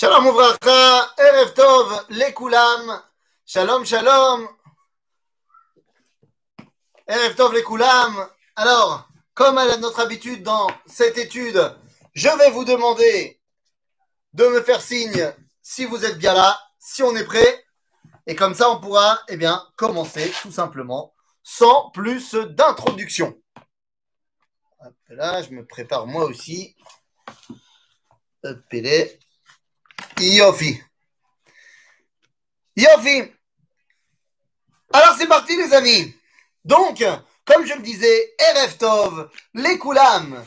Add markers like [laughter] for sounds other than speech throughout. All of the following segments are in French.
Shalom Uvracha, Erev Tov, Lekulam, Shalom Shalom, Erev Tov, Lekulam. Alors, comme à notre habitude dans cette étude, je vais vous demander de me faire signe si vous êtes bien là, si on est prêt, et comme ça on pourra eh bien, commencer tout simplement, sans plus d'introduction. Là, je me prépare moi aussi. Hop. Yofi. Yofi. Alors c'est parti les amis. Donc, comme je le disais, Erev Tov, les Koulam.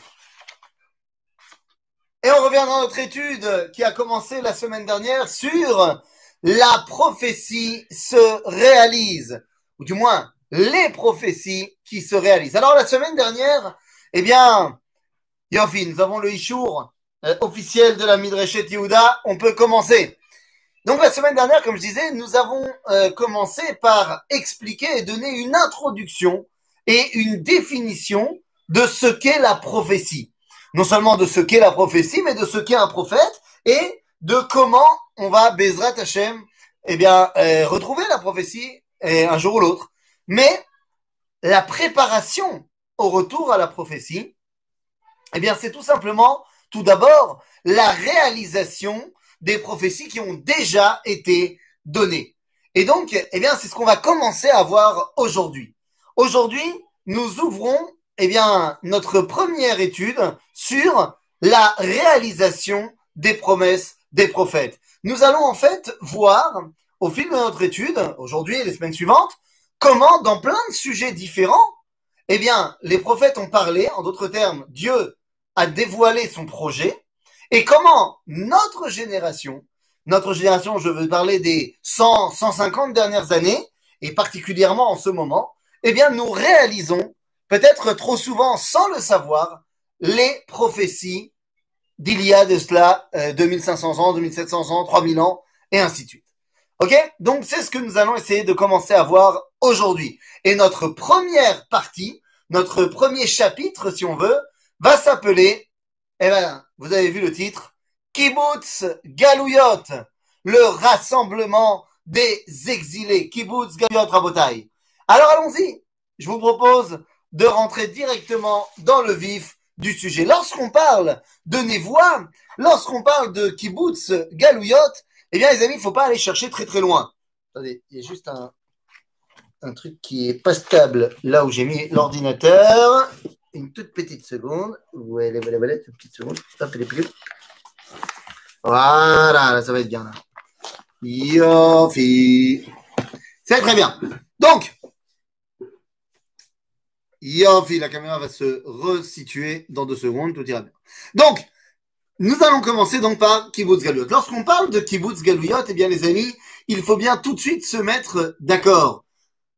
Et on revient dans notre étude qui a commencé la semaine dernière sur la prophétie se réalise. Ou du moins, les prophéties qui se réalisent. Alors la semaine dernière, eh bien, Yofi, nous avons le Ishour euh, officiel de la Midreshet Yehuda, on peut commencer. Donc la semaine dernière, comme je disais, nous avons euh, commencé par expliquer et donner une introduction et une définition de ce qu'est la prophétie. Non seulement de ce qu'est la prophétie, mais de ce qu'est un prophète et de comment on va, Bezrat Hashem, eh bien, euh, retrouver la prophétie euh, un jour ou l'autre. Mais la préparation au retour à la prophétie, eh bien, c'est tout simplement tout d'abord, la réalisation des prophéties qui ont déjà été données. Et donc, eh bien, c'est ce qu'on va commencer à voir aujourd'hui. Aujourd'hui, nous ouvrons, eh bien, notre première étude sur la réalisation des promesses des prophètes. Nous allons en fait voir, au fil de notre étude, aujourd'hui et les semaines suivantes, comment, dans plein de sujets différents, eh bien, les prophètes ont parlé, en d'autres termes, Dieu a dévoilé son projet et comment notre génération, notre génération, je veux parler des 100, 150 dernières années, et particulièrement en ce moment, eh bien, nous réalisons, peut-être trop souvent sans le savoir, les prophéties d'il y a de cela euh, 2500 ans, 2700 ans, 3000 ans, et ainsi de suite. Ok? Donc, c'est ce que nous allons essayer de commencer à voir aujourd'hui. Et notre première partie, notre premier chapitre, si on veut, va s'appeler, eh ben, vous avez vu le titre, Kibbutz Galouyot, le rassemblement des exilés. Kibbutz Galouyot Rabotai. Alors allons-y. Je vous propose de rentrer directement dans le vif du sujet. Lorsqu'on parle de Névois, lorsqu'on parle de Kibbutz Galouyot, eh bien les amis, il ne faut pas aller chercher très très loin. Attendez, il y a juste un, un truc qui est pas stable là où j'ai mis l'ordinateur une toute petite seconde. Voilà, voilà, voilà, toute petite seconde. Hop, les plus. Voilà, là, ça va être bien là. Yofi. C'est très bien. Donc, Yofi, la caméra va se resituer dans deux secondes, tout ira bien. Donc, nous allons commencer donc par Kibbutz Galouyot. Lorsqu'on parle de Kibbutz Galouyot, eh bien les amis, il faut bien tout de suite se mettre d'accord.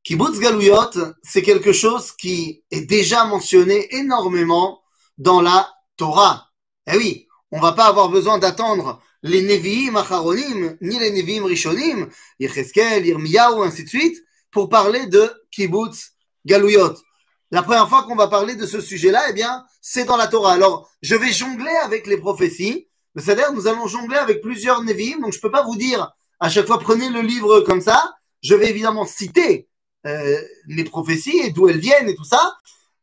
Kibbutz Galouyot, c'est quelque chose qui est déjà mentionné énormément dans la Torah. Eh oui, on va pas avoir besoin d'attendre les Nevi'im Acharonim, ni les Nevi'im Rishonim, Yecheskel, Yirmiyahu, ainsi de suite, pour parler de Kibbutz Galouyot. La première fois qu'on va parler de ce sujet-là, eh bien, c'est dans la Torah. Alors, je vais jongler avec les prophéties. C'est-à-dire, nous allons jongler avec plusieurs Nevi'im, donc je peux pas vous dire à chaque fois prenez le livre comme ça. Je vais évidemment citer euh, les prophéties et d'où elles viennent et tout ça.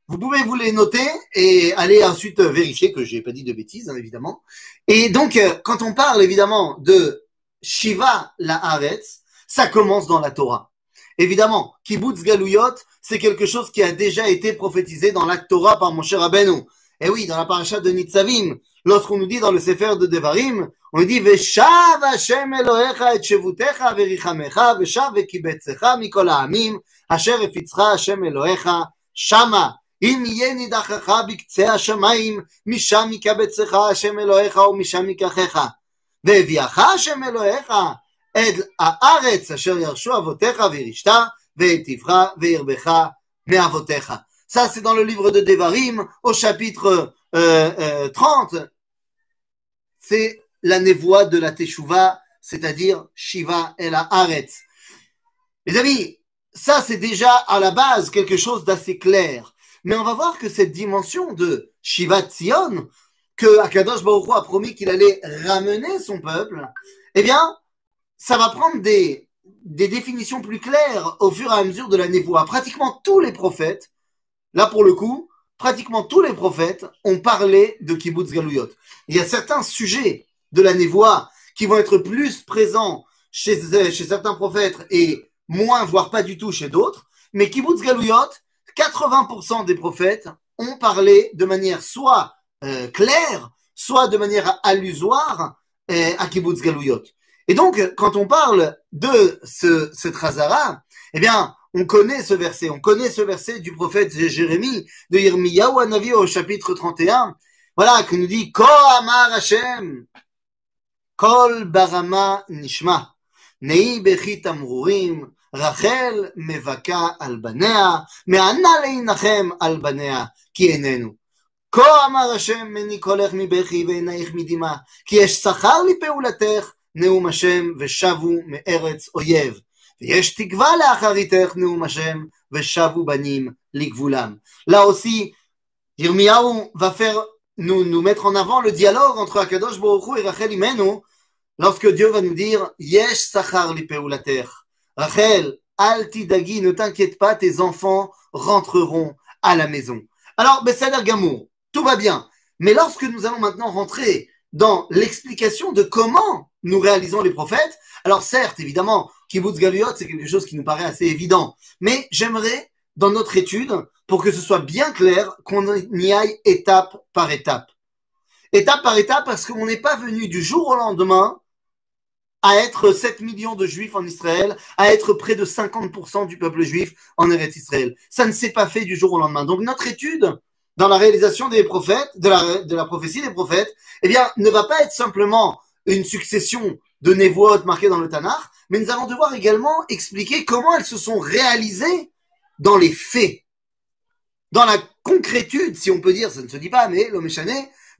Vous pouvez vous les noter et aller ensuite vérifier que j'ai pas dit de bêtises, hein, évidemment. Et donc, euh, quand on parle évidemment de Shiva la Haaretz, ça commence dans la Torah. Évidemment, Kibbutz Galouyot, c'est quelque chose qui a déjà été prophétisé dans la Torah par mon cher Rabbeinu. Et oui, dans la paracha de Nitzavim, lorsqu'on nous dit dans le Sefer de Devarim, on nous dit Veshav Hashem Elohecha et Shevutecha verichamecha veshav vekibetzecha mikol ha'amim asher efitzcha Hashem Elohecha shama אם יהיה נידחך בקצה השמיים, משם יקבצך השם אלוהיך ומשם ייקחך. והביאך השם אלוהיך את הארץ אשר ירשו אבותיך וירשת, והיטיבך וירבך מאבותיך. Ça, c'est dans le livre de Devarim, au chapitre euh, euh, 30. C'est la névoie de la Teshuvah, c'est-à-dire Shiva et la Haaretz. Les amis, ça, c'est déjà à la base quelque chose d'assez clair. Mais on va voir que cette dimension de Shiva Tzion, que Akadosh Baruch a promis qu'il allait ramener son peuple, eh bien, ça va prendre des, des définitions plus claires au fur et à mesure de la névoie. Pratiquement tous les prophètes, là pour le coup, pratiquement tous les prophètes ont parlé de Kibbutz Galouyot. Il y a certains sujets de la névoie qui vont être plus présents chez, chez certains prophètes et moins, voire pas du tout chez d'autres. Mais Kibbutz Galouyot, 80% des prophètes ont parlé de manière soit euh, claire, soit de manière allusoire euh, à Kibbutz Galouyot. Et donc, quand on parle de ce, ce Trazara, eh bien, on connaît ce verset, on connaît ce verset du prophète Jérémie, de Yirmiyahu au chapitre 31, voilà, qui nous dit, Ko Amar Hashem, Kol Barama Nishma, Nei Bechit Amrurim, Rachel Mevaka al Banea, Me'ana Leinachem al Banea, Ki Enenu. כה אמר השם מני קולך מבכי ועינייך מדמעה, כי יש שכר לפעולתך, נאום השם, ושבו מארץ אויב. ויש תקווה לאחריתך, נאום השם, ושבו בנים לגבולם. Là aussi, Yirmiyahu va faire nous, nous mettre en avant le dialogue entre Akadosh Baruch Hu et Rachel Imenu, lorsque Dieu va nous dire Yesh sachar li peulater. Rachel, al tidagi, ne t'inquiète pas, tes enfants rentreront à la maison. Alors, Bessader Gamour, tout va bien. Mais lorsque nous allons maintenant rentrer dans l'explication de comment nous réalisons les prophètes, alors certes, évidemment, Kibbutz Galiot, c'est quelque chose qui nous paraît assez évident, mais j'aimerais, dans notre étude, pour que ce soit bien clair, qu'on y aille étape par étape. Étape par étape, parce qu'on n'est pas venu du jour au lendemain à être 7 millions de juifs en Israël, à être près de 50% du peuple juif en Eretz Israël. Ça ne s'est pas fait du jour au lendemain. Donc notre étude, dans la réalisation des prophètes, de la, de la prophétie des prophètes, eh bien, ne va pas être simplement une succession de névoites marquées dans le Tanakh, mais nous allons devoir également expliquer comment elles se sont réalisées dans les faits. Dans la concrétude, si on peut dire, ça ne se dit pas, mais l'homme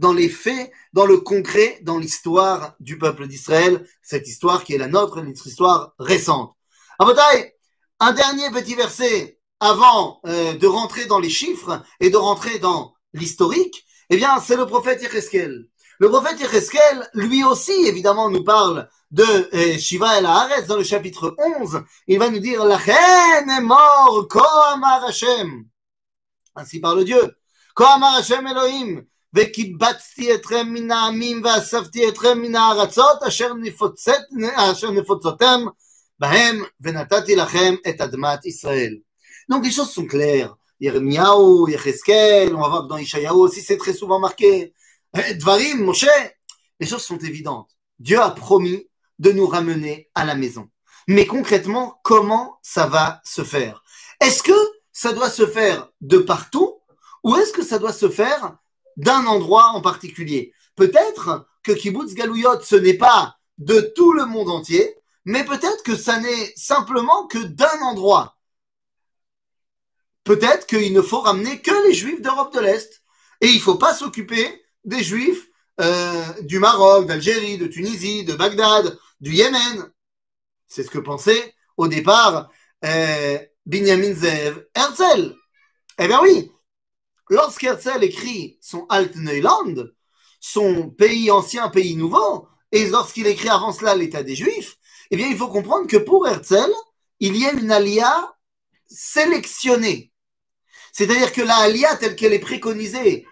dans les faits, dans le concret, dans l'histoire du peuple d'Israël, cette histoire qui est la nôtre, notre histoire récente. Abotai, un dernier petit verset avant euh, de rentrer dans les chiffres et de rentrer dans l'historique, eh bien, c'est le prophète Yecheskel. Le prophète Yecheskel, lui aussi, évidemment, nous parle de euh, Shiva el Haaretz dans le chapitre 11. Il va nous dire, La reine est mort, Kohamar Hashem. Ainsi parle Dieu. Kohamar Hashem Elohim. וקיבצתי אתכם מן העמים ואספתי אתכם מן הארצות אשר, נפוצת, אשר נפוצותם בהם ונתתי לכם את אדמת ישראל. Donc les choses sont claires. Yirmiyahu, Yecheskel, on va voir que dans Ishayahu aussi c'est très souvent marqué. Dvarim, Moshe, les choses sont évidentes. Dieu a promis de nous ramener à la maison. Mais concrètement, comment ça va se faire Est-ce que ça doit se faire de partout ou est-ce que ça doit se faire d'un endroit en particulier Peut-être que Kibbutz Galouyot, ce n'est pas de tout le monde entier, mais peut-être que ça n'est simplement que d'un endroit. Peut-être qu'il ne faut ramener que les juifs d'Europe de l'Est. Et il ne faut pas s'occuper des juifs euh, du Maroc, d'Algérie, de Tunisie, de Bagdad, du Yémen. C'est ce que pensait au départ euh, Binyamin Zev Herzl. Eh bien oui, lorsqu'Herzl écrit son Alt Neuland, son pays ancien, pays nouveau, et lorsqu'il écrit avant cela l'état des Juifs, eh bien il faut comprendre que pour Herzl, il y a une alia sélectionnée. C'est-à-dire que la alia telle qu'elle est préconisée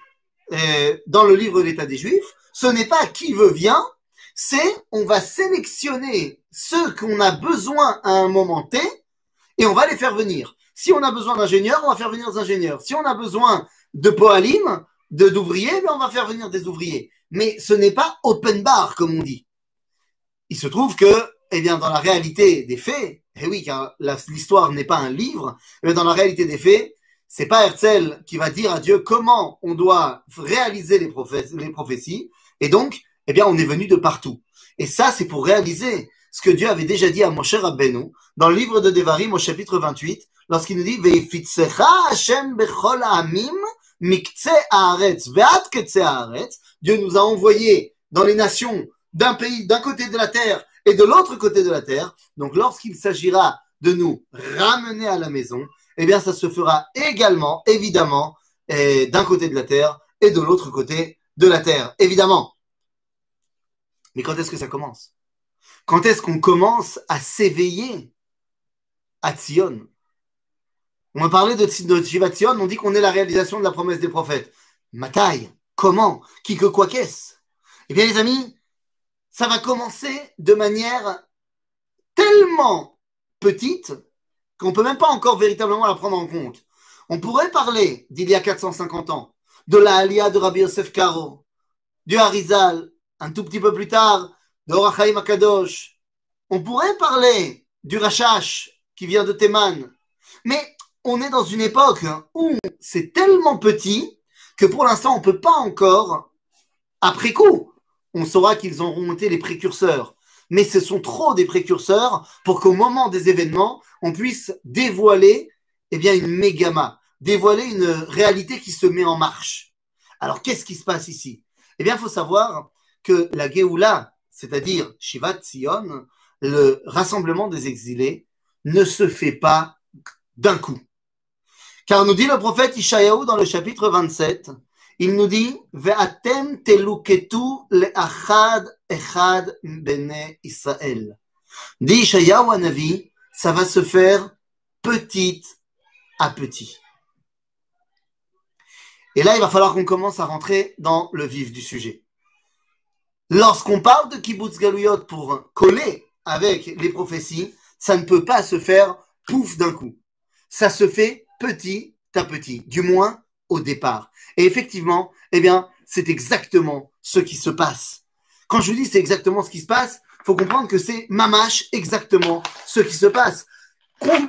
euh, dans le livre l'état des Juifs, ce n'est pas qui veut vient, c'est on va sélectionner ceux qu'on a besoin à un moment T et on va les faire venir. Si on a besoin d'ingénieurs, on va faire venir des ingénieurs. Si on a besoin de poalim, de d'ouvriers, ben on va faire venir des ouvriers. Mais ce n'est pas open bar comme on dit. Il se trouve que, eh bien, dans la réalité des faits, eh oui, car l'histoire n'est pas un livre, mais dans la réalité des faits, c'est pas Herzl qui va dire à Dieu comment on doit réaliser les, prophéties. Et donc, eh bien, on est venu de partout. Et ça, c'est pour réaliser ce que Dieu avait déjà dit à Moshe Rabbeinu dans le livre de Devarim au chapitre 28, lorsqu'il nous dit Hashem bechol mikce haaretz ve'at haaretz. Dieu nous a envoyés dans les nations d'un pays, d'un côté de la terre et de l'autre côté de la terre. Donc, lorsqu'il s'agira de nous ramener à la maison, eh bien, ça se fera également, évidemment, d'un côté de la terre et de l'autre côté de la terre, évidemment. Mais quand est-ce que ça commence? Quand est-ce qu'on commence à s'éveiller à Tzion On a parlé de, de on dit qu'on est la réalisation de la promesse des prophètes. taille Comment? Qui que quoi qu'est-ce? Eh bien les amis, ça va commencer de manière tellement petite qu'on ne peut même pas encore véritablement la prendre en compte. On pourrait parler d'il y a 450 ans, de la Aliyah de Rabbi Yosef Karo, du Harizal, un tout petit peu plus tard, de Orachaim Akadosh. On pourrait parler du Rachash qui vient de Théman. Mais on est dans une époque où c'est tellement petit que pour l'instant, on ne peut pas encore, après coup, on saura qu'ils auront été les précurseurs. Mais ce sont trop des précurseurs pour qu'au moment des événements, on puisse dévoiler eh bien, une mégama, dévoiler une réalité qui se met en marche. Alors, qu'est-ce qui se passe ici? Eh bien, il faut savoir que la Géoula, c'est-à-dire Shivat Sion, le rassemblement des exilés, ne se fait pas d'un coup. Car nous dit le prophète Ishayahu dans le chapitre 27, il nous dit Ve'atem teluketu le'achad echad bene Israël. Dit Ishayahu Navi, ça va se faire petit à petit. Et là, il va falloir qu'on commence à rentrer dans le vif du sujet. Lorsqu'on parle de kibbutz galuyot pour coller avec les prophéties, ça ne peut pas se faire pouf d'un coup. Ça se fait petit à petit, du moins au départ. Et effectivement, eh bien, c'est exactement ce qui se passe. Quand je vous dis c'est exactement ce qui se passe, faut comprendre que c'est mamache exactement ce qui se passe.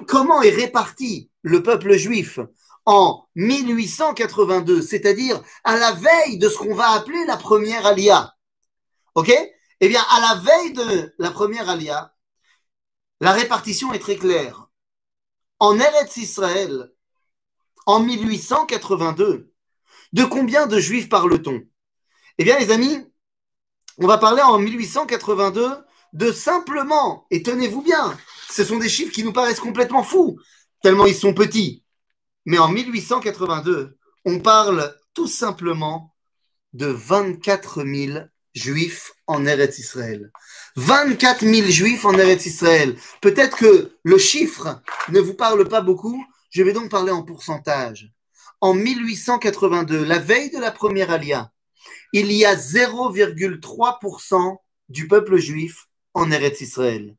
comment est réparti le peuple juif en 1882, c'est-à-dire à la veille de ce qu'on va appeler la première alia. OK? Eh bien, à la veille de la première alia, la répartition est très claire. En Eretz Israël, en 1882, de combien de juifs parle-t-on? Eh bien, les amis, on va parler en 1882 de simplement, et tenez-vous bien, ce sont des chiffres qui nous paraissent complètement fous, tellement ils sont petits. Mais en 1882, on parle tout simplement de 24 000 juifs en Eretz Israël. 24 000 juifs en Eretz Israël. Peut-être que le chiffre ne vous parle pas beaucoup. Je vais donc parler en pourcentage. En 1882, la veille de la première alia, il y a 0,3% du peuple juif en Eretz Israël.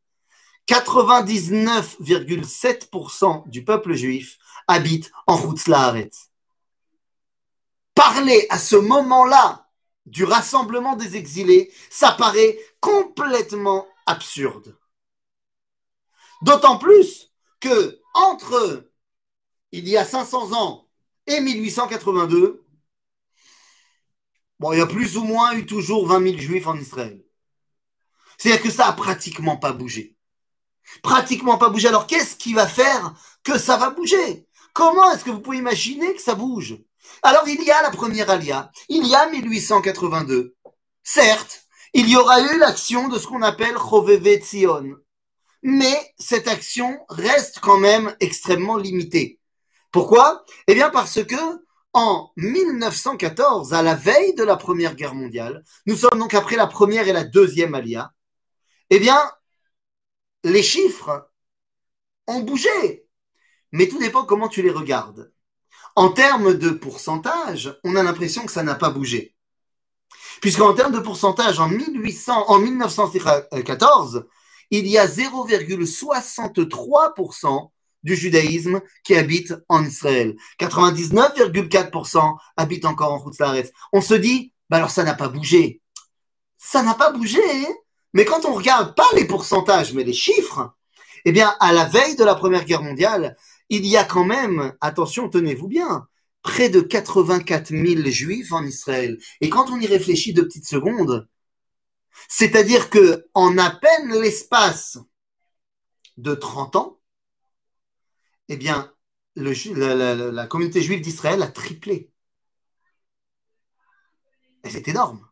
99,7% du peuple juif habite en Routz Parler à ce moment-là du rassemblement des exilés, ça paraît complètement absurde. D'autant plus que entre il y a 500 ans et 1882, bon, il y a plus ou moins eu toujours 20 000 juifs en Israël. C'est-à-dire que ça a pratiquement pas bougé. Pratiquement pas bougé. Alors qu'est-ce qui va faire que ça va bouger? Comment est-ce que vous pouvez imaginer que ça bouge? Alors il y a la première alia, il y a 1882. Certes, il y aura eu l'action de ce qu'on appelle Choveve Tzion. Mais cette action reste quand même extrêmement limitée. Pourquoi? Eh bien parce que en 1914, à la veille de la Première Guerre mondiale, nous sommes donc après la première et la deuxième alia, eh bien, les chiffres ont bougé. Mais tout dépend comment tu les regardes. En termes de pourcentage, on a l'impression que ça n'a pas bougé. Puisqu'en termes de pourcentage, en, 1800, en 1914, il y a 0,63% du judaïsme qui habite en Israël. 99,4% habitent encore en Khutzlaretz. On se dit, bah alors ça n'a pas bougé. Ça n'a pas bougé, hein. mais quand on regarde pas les pourcentages, mais les chiffres, eh bien, à la veille de la Première Guerre mondiale, il y a quand même, attention, tenez-vous bien, près de 84 000 juifs en Israël. Et quand on y réfléchit deux petites secondes, c'est-à-dire que en à peine l'espace de 30 ans, eh bien, la, communauté juive d'Israël a triplé. Et c'est énorme.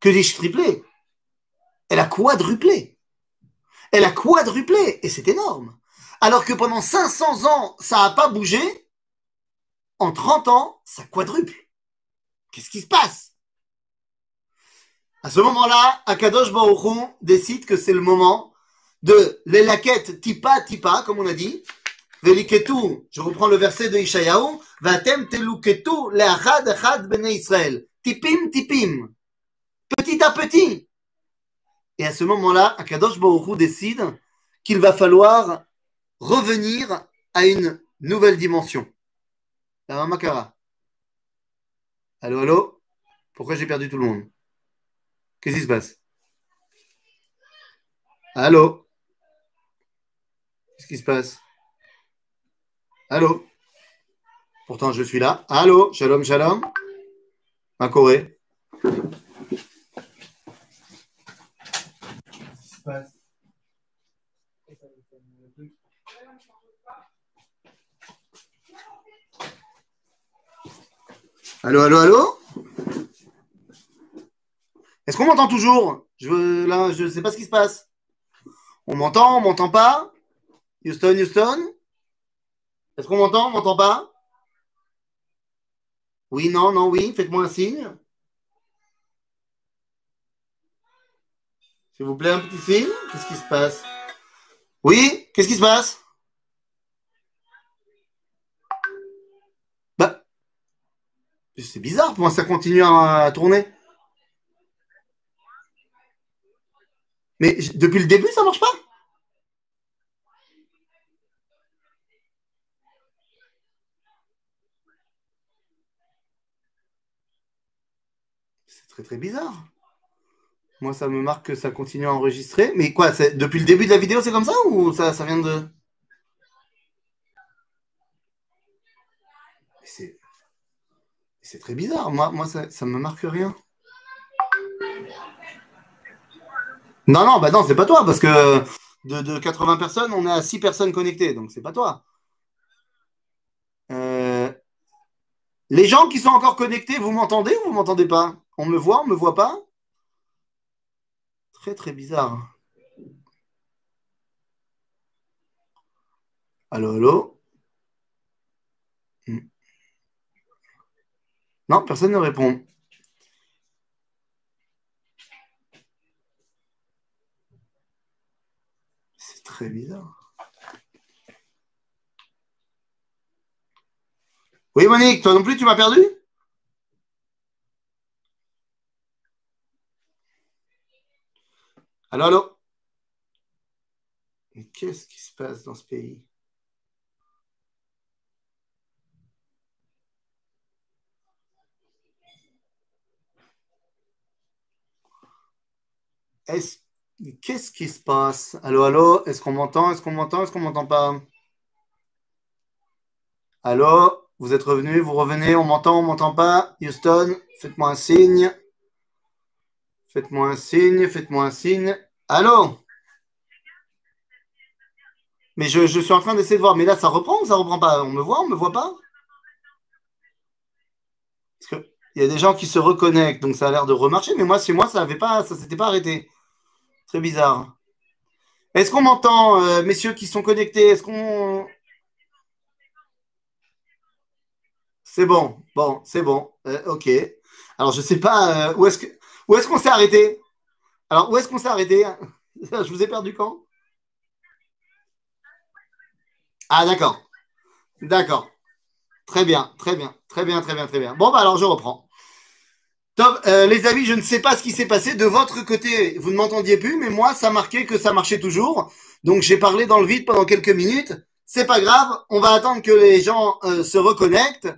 Que dis-je triplé? Elle a quadruplé. Elle a quadruplé. Et c'est énorme alors que pendant 500 ans, ça n'a pas bougé, en 30 ans, ça quadruple. Qu'est-ce qui se passe? À ce moment-là, Akadosh Baruch décide que c'est le moment de les laquettes tipa tipa, comme on a dit. Veliketu, je reprends le verset de Ishayahu, Vatem teluketu le'achad achad bene Israël. Tipim tipim. Petit à petit. Et à ce moment-là, Akadosh Baruch décide qu'il va falloir revenir à une nouvelle dimension. Alors, Makara? Allô, allô? Pourquoi j'ai perdu tout le monde? Qu'est-ce qui se passe? Allô? Qu'est-ce qui se passe? Allô? Pourtant, je suis là. Allô? Shalom, shalom. Ma Corée. Allô, allô, allô? Est-ce qu'on m'entend toujours? Je, Là, je ne sais pas ce qui se passe. On m'entend, on m'entend pas? Houston, Houston? Est-ce qu'on m'entend, on m'entend pas? Oui, non, non, oui, faites-moi un signe. S'il vous plaît, un petit signe. Qu'est-ce qui se passe? Oui, qu'est-ce qui se passe? Bah, c'est bizarre, pour moi ça continue à tourner. Mais depuis le début, ça marche pas? C'est très très bizarre. Moi, ça me marque que ça continue à enregistrer. Mais quoi, depuis le début de la vidéo, c'est comme ça ou ça, vient de... C'est très bizarre. Moi, moi ça, ça me marque rien. Non, non, bah non, c'est pas toi, parce que de, de 80 personnes, on est à 6 personnes connectées, donc c'est pas toi. Euh, les gens qui sont encore connectés, vous m'entendez ou vous m'entendez pas? On me voit, on me voit pas Très très bizarre. Allô, allô hmm. Non, personne ne répond. C'est très bizarre. Oui, Monique, toi non plus, tu m'as perdu? Allô, allô? Mais qu'est-ce qui se passe dans ce pays? Qu'est-ce qui se passe? Allô, allô? Est-ce qu'on m'entend? Est-ce qu'on m'entend? Est-ce qu'on m'entend pas? Allô? Vous êtes revenu? Vous revenez? On m'entend? On m'entend pas? Houston, faites-moi un signe. Faites-moi un signe. Faites-moi un signe. Allô? Mais je, je suis en train d'essayer de voir. Mais là, ça reprend ou ça reprend pas? On me voit On me voit pas? Parce qu'il y a des gens qui se reconnectent, donc ça a l'air de remarcher. Mais moi, chez moi, ça avait pas, ça s'était pas arrêté. Très bizarre. Est-ce qu'on m'entend, euh, messieurs qui sont connectés? Est-ce qu'on. C'est bon, bon, c'est bon. Euh, ok. Alors, je ne sais pas euh, où est-ce que où est-ce qu'on s'est arrêté? Alors, où est-ce qu'on s'est arrêté? [laughs] Je vous ai perdu quand? Ah, d'accord. D'accord. Très bien, très bien, très bien, très bien, très bien. Bon, bah alors je reprends. Euh, les amis, je ne sais pas ce qui s'est passé de votre côté. Vous ne m'entendiez plus, mais moi, ça marquait que ça marchait toujours. Donc, j'ai parlé dans le vide pendant quelques minutes. C'est pas grave. On va attendre que les gens euh, se reconnectent.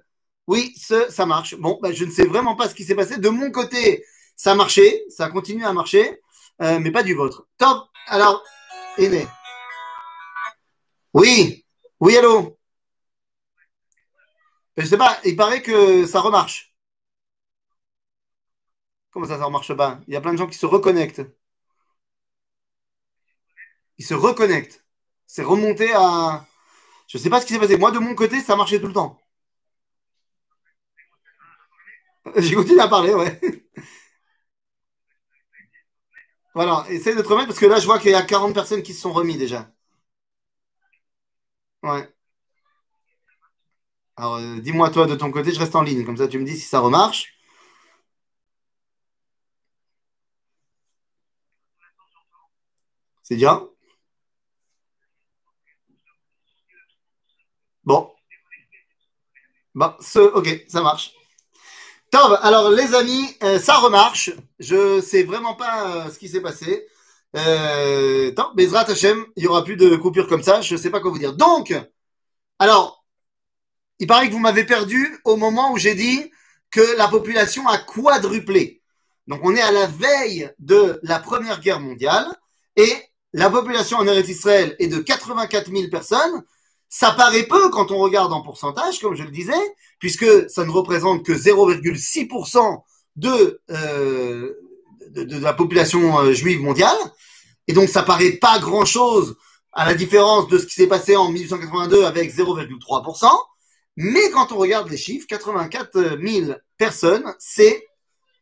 Oui, ça marche. Bon, bah, je ne sais vraiment pas ce qui s'est passé. De mon côté, ça marchait, ça continue à marcher, euh, mais pas du vôtre. Top. Alors, Aîné. Oui. Oui, allô. Je sais pas. Il paraît que ça remarche. Comment ça, ça ne marche pas? Il y a plein de gens qui se reconnectent. Ils se reconnectent. C'est remonté à. Je sais pas ce qui s'est passé. Moi, de mon côté, ça marchait tout le temps. J'ai continué à parler, ouais. Voilà, essaye de te remettre parce que là, je vois qu'il y a 40 personnes qui se sont remis déjà. Ouais. Alors, euh, dis-moi toi de ton côté, je reste en ligne. Comme ça, tu me dis si ça remarche. C'est bien Bon. Bon, ce, ok, ça marche. Alors les amis, euh, ça remarche. Je sais vraiment pas euh, ce qui s'est passé. Euh, tant, Bezrat Hashem, il y aura plus de coupures comme ça, je sais pas quoi vous dire. Donc, alors, il paraît que vous m'avez perdu au moment où j'ai dit que la population a quadruplé. Donc, on est à la veille de la Première Guerre mondiale et la population en Eretz Israël est de 84 000 personnes. Ça paraît peu quand on regarde en pourcentage, comme je le disais, puisque ça ne représente que 0,6% de, euh, de, de, la population euh, juive mondiale. Et donc, ça paraît pas grand-chose à la différence de ce qui s'est passé en 1882 avec 0,3%. Mais quand on regarde les chiffres, 84 000 personnes, c'est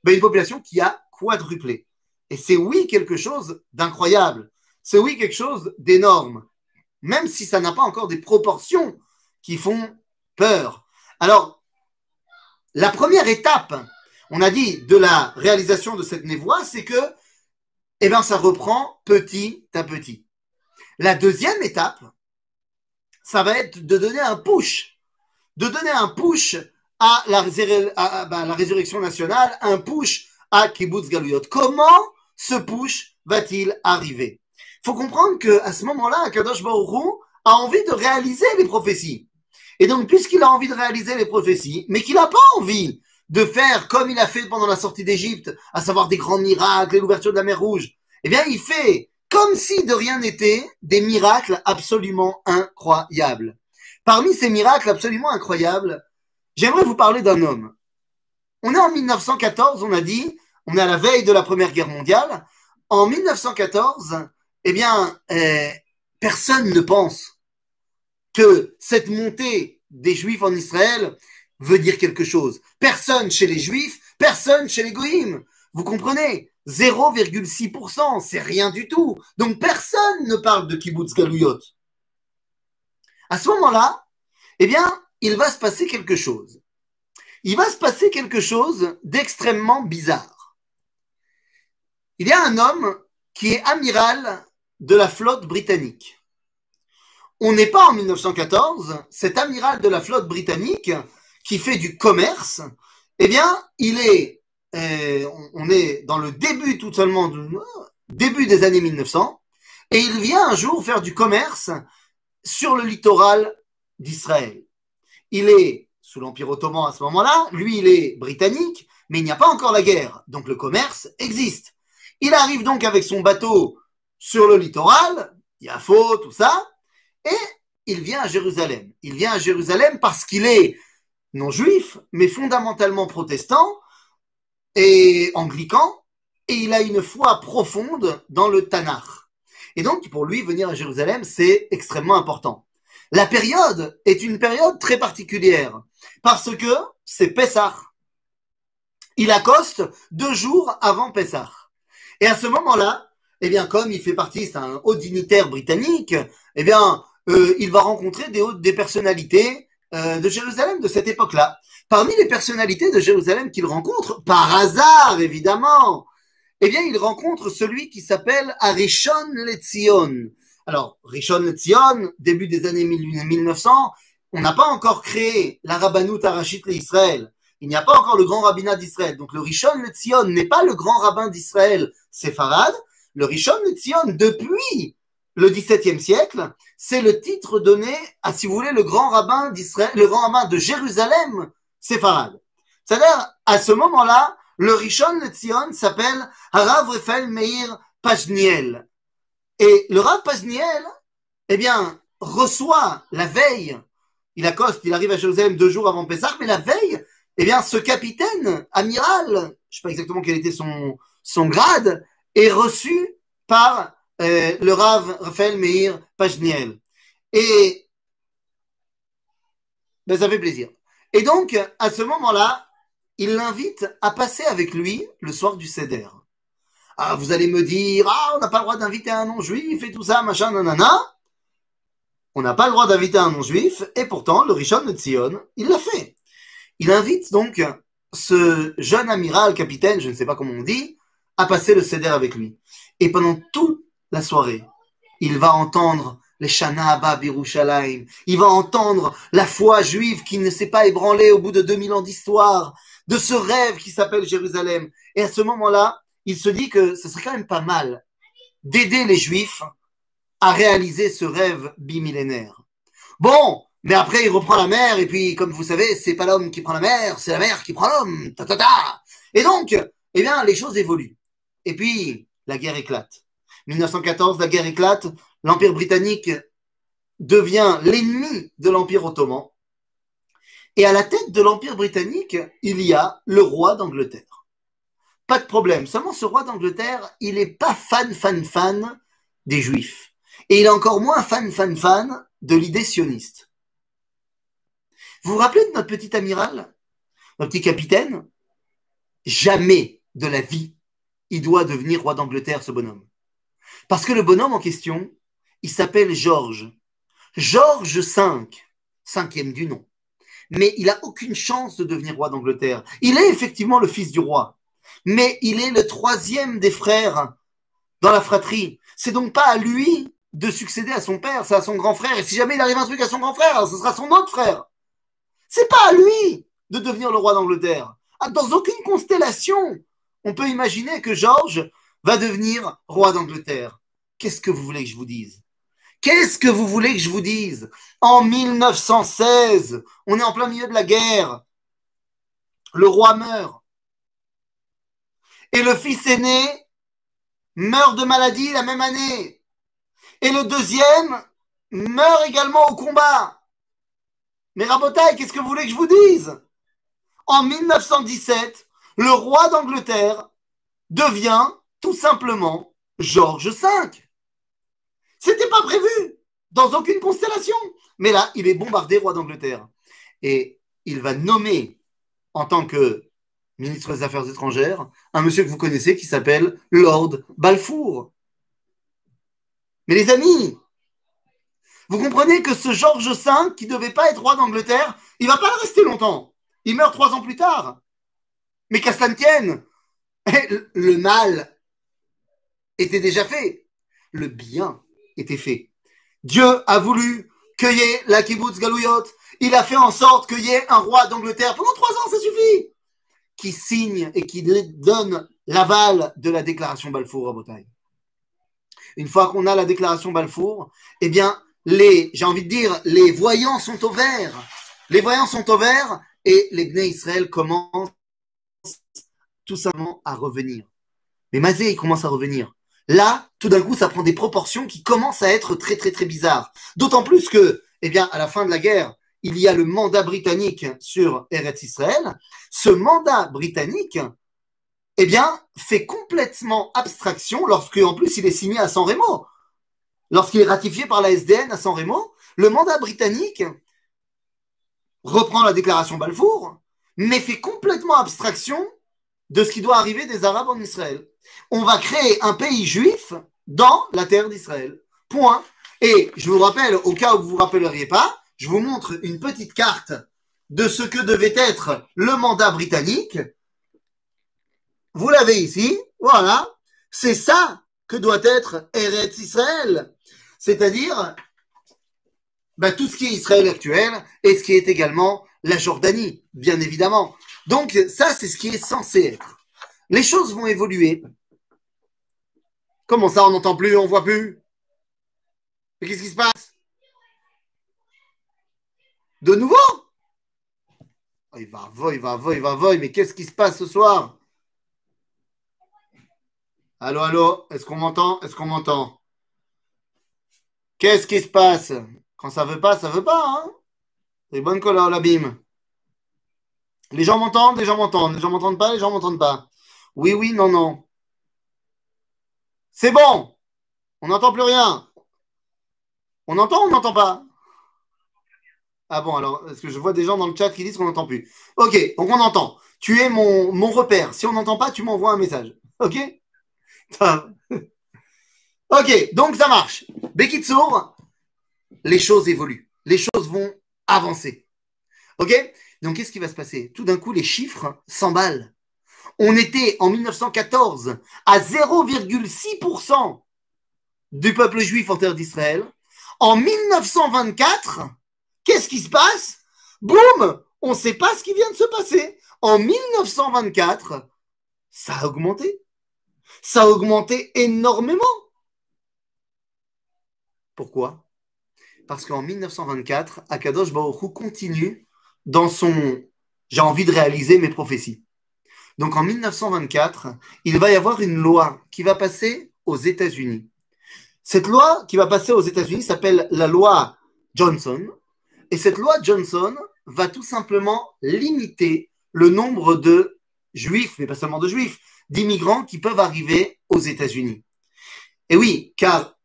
ben, une population qui a quadruplé. Et c'est oui quelque chose d'incroyable. C'est oui quelque chose d'énorme. Même si ça n'a pas encore des proportions qui font peur. Alors, la première étape, on a dit, de la réalisation de cette névoie, c'est que eh bien, ça reprend petit à petit. La deuxième étape, ça va être de donner un push, de donner un push à la, la résurrection nationale, un push à Kibbutz Galuyot. Comment ce push va-t-il arriver? Faut comprendre que à ce moment-là, Kadosh Baruch a envie de réaliser les prophéties. Et donc, puisqu'il a envie de réaliser les prophéties, mais qu'il n'a pas envie de faire comme il a fait pendant la sortie d'Égypte, à savoir des grands miracles et l'ouverture de la mer Rouge, eh bien, il fait comme si de rien n'était des miracles absolument incroyables. Parmi ces miracles absolument incroyables, j'aimerais vous parler d'un homme. On est en 1914, on a dit, on est à la veille de la Première Guerre mondiale. En 1914, eh bien, euh, personne ne pense que cette montée des Juifs en Israël veut dire quelque chose. Personne chez les Juifs, personne chez les Goïms. Vous comprenez? 0,6%, c'est rien du tout. Donc personne ne parle de kibbutz galouyot. À ce moment-là, eh bien, il va se passer quelque chose. Il va se passer quelque chose d'extrêmement bizarre. Il y a un homme qui est amiral de la flotte britannique. On n'est pas en 1914, cet amiral de la flotte britannique qui fait du commerce, eh bien, il est euh, on est dans le début tout seulement, début des années 1900, et il vient un jour faire du commerce sur le littoral d'Israël. Il est sous l'Empire ottoman à ce moment-là, lui il est britannique, mais il n'y a pas encore la guerre, donc le commerce existe. Il arrive donc avec son bateau sur le littoral, il y a faux, tout ça, et il vient à Jérusalem. Il vient à Jérusalem parce qu'il est non juif, mais fondamentalement protestant, et anglican, et il a une foi profonde dans le Tanakh. Et donc, pour lui, venir à Jérusalem, c'est extrêmement important. La période est une période très particulière, parce que c'est Pessah. Il accoste deux jours avant Pessah. Et à ce moment-là, eh bien, comme il fait partie, c'est un haut dignitaire britannique, eh bien, euh, il va rencontrer des, des personnalités euh, de Jérusalem de cette époque-là. Parmi les personnalités de Jérusalem qu'il rencontre, par hasard évidemment, eh bien il rencontre celui qui s'appelle Arishon Letzion. Alors, Rishon Letzion, début des années 1900, on n'a pas encore créé la rabbanout arachite d'Israël. Il n'y a pas encore le grand rabbinat d'Israël. Donc le Rishon Letzion n'est pas le grand rabbin d'Israël séfarade. Le Rishon Letzion, depuis le XVIIe siècle, c'est le titre donné à, si vous voulez, le grand rabbin d'Israël, le grand rabbin de Jérusalem séfarade. C'est-à-dire, à ce moment-là, le Rishon Letzion s'appelle Harav Raphaël Meir Pajniel. Et le Rav Pajniel, eh bien, reçoit la veille, il accoste, il arrive à Jérusalem deux jours avant Pessah, mais la veille, eh bien, ce capitaine, amiral, je sais pas exactement quel était son, son grade, est reçu par euh, le Rav Raphaël Meir Pajniel. Et ben, ça fait plaisir. Et donc, à ce moment-là, il l'invite à passer avec lui le soir du Seder. Ah, vous allez me dire, ah, on n'a pas le droit d'inviter un non-juif et tout ça, machin, nanana. On n'a pas le droit d'inviter un non-juif, et pourtant, le Rishon de Tzion, il l'a fait. Il invite donc ce jeune amiral, capitaine, je ne sais pas comment on dit, à passer le Seder avec lui. Et pendant toute la soirée, il va entendre les Shana Abba Birushalayim. Il va entendre la foi juive qui ne s'est pas ébranlée au bout de 2000 ans d'histoire, de ce rêve qui s'appelle Jérusalem. Et à ce moment-là, il se dit que ce serait quand même pas mal d'aider les juifs à réaliser ce rêve bimillénaire. Bon, mais après il reprend la mer et puis comme vous savez, c'est pas l'homme qui prend la mer, c'est la mer qui prend l'homme. Ta, ta, ta. Et donc, eh bien, les choses évoluent. Et puis, la guerre éclate. 1914, la guerre éclate, l'Empire britannique devient l'ennemi de l'Empire ottoman. Et à la tête de l'Empire britannique, il y a le roi d'Angleterre. Pas de problème. Seulement ce roi d'Angleterre, il n'est pas fan, fan, fan des Juifs. Et il est encore moins fan, fan, fan de l'idée sioniste. Vous vous rappelez de notre petit amiral, notre petit capitaine? Jamais de la vie, il doit devenir roi d'Angleterre, ce bonhomme. Parce que le bonhomme en question, il s'appelle Georges. Georges V, cinquième du nom. Mais il n'a aucune chance de devenir roi d'Angleterre. Il est effectivement le fils du roi. Mais il est le troisième des frères dans la fratrie. C'est donc pas à lui de succéder à son père, c'est à son grand frère. Et si jamais il arrive un truc à son grand frère, ce sera son autre frère. C'est pas à lui de devenir le roi d'Angleterre. Ah, dans aucune constellation, on peut imaginer que Georges va devenir roi d'Angleterre. Qu'est-ce que vous voulez que je vous dise? Qu'est-ce que vous voulez que je vous dise? En 1916, on est en plein milieu de la guerre. Le roi meurt. Et le fils aîné meurt de maladie la même année. Et le deuxième meurt également au combat. Mais Rabotaille, qu'est-ce que vous voulez que je vous dise? En 1917, le roi d'Angleterre devient tout simplement Georges V. C'était pas prévu dans aucune constellation. Mais là, il est bombardé roi d'Angleterre. Et il va nommer en tant que ministre des Affaires étrangères un monsieur que vous connaissez qui s'appelle Lord Balfour. Mais les amis, vous comprenez que ce Georges V, qui ne devait pas être roi d'Angleterre, il va pas le rester longtemps. Il meurt trois ans plus tard. Mais qu'à cela tienne, le mal était déjà fait. Le bien était fait. Dieu a voulu qu'il y ait la kibbutz galouyot. Il a fait en sorte qu'il y ait un roi d'Angleterre. Pendant trois ans, ça suffit. Qui signe et qui donne l'aval de la déclaration Balfour à Bretagne. Une fois qu'on a la déclaration Balfour, eh bien, les, j'ai envie de dire, les voyants sont au vert. Les voyants sont au vert et les Bnei Israël commencent simplement à revenir. Mais Mazé, il commence à revenir. Là, tout d'un coup, ça prend des proportions qui commencent à être très, très, très bizarres. D'autant plus que, eh bien, à la fin de la guerre, il y a le mandat britannique sur Eretz Israël. Ce mandat britannique, eh bien, fait complètement abstraction lorsque, en plus, il est signé à San Remo. Lorsqu'il est ratifié par la SDN à San Remo, le mandat britannique reprend la déclaration Balfour, mais fait complètement abstraction de ce qui doit arriver des Arabes en Israël. On va créer un pays juif dans la terre d'Israël. Point. Et je vous rappelle, au cas où vous ne vous rappelleriez pas, je vous montre une petite carte de ce que devait être le mandat britannique. Vous l'avez ici, voilà. C'est ça que doit être Eretz Israël. C'est-à-dire ben, tout ce qui est Israël actuel et ce qui est également la Jordanie, bien évidemment. Donc ça, c'est ce qui est censé être. Les choses vont évoluer. Comment ça, on n'entend plus, on voit plus? Mais qu'est-ce qui se passe? De nouveau? Oh, Il va, voy, il va, voy, il va, voy, mais qu'est-ce qui se passe ce soir? Allô, allô, est-ce qu'on m'entend? Est-ce qu'on m'entend? Qu'est-ce qui se passe? Quand ça veut pas, ça veut pas, hein? C'est bonne l'abîme. Les gens m'entendent, les gens m'entendent, les gens m'entendent pas, les gens m'entendent pas. Oui, oui, non, non. C'est bon. On n'entend plus rien. On entend ou on n'entend pas? Ah bon, alors, est-ce que je vois des gens dans le chat qui disent qu'on n'entend plus? Ok, donc on entend. Tu es mon, mon repère. Si on n'entend pas, tu m'envoies un message. Ok? [laughs] Ok, donc ça marche. Bekitsour, les choses évoluent. Les choses vont avancer. Ok? Donc qu'est-ce qui va se passer? Tout d'un coup, les chiffres s'emballent. On était en 1914 à 0,6% du peuple juif en terre d'Israël. En 1924, qu'est-ce qui se passe? Boum On ne sait pas ce qui vient de se passer. En 1924, ça a augmenté. Ça a augmenté énormément. Pourquoi? Parce qu'en 1924, Akadosh Baruch continue dans son j'ai envie de réaliser mes prophéties. Donc en 1924, il va y avoir une loi qui va passer aux États-Unis. Cette loi qui va passer aux États-Unis s'appelle la loi Johnson. Et cette loi Johnson va tout simplement limiter le nombre de juifs, mais pas seulement de juifs, d'immigrants qui peuvent arriver aux États-Unis. Et oui, car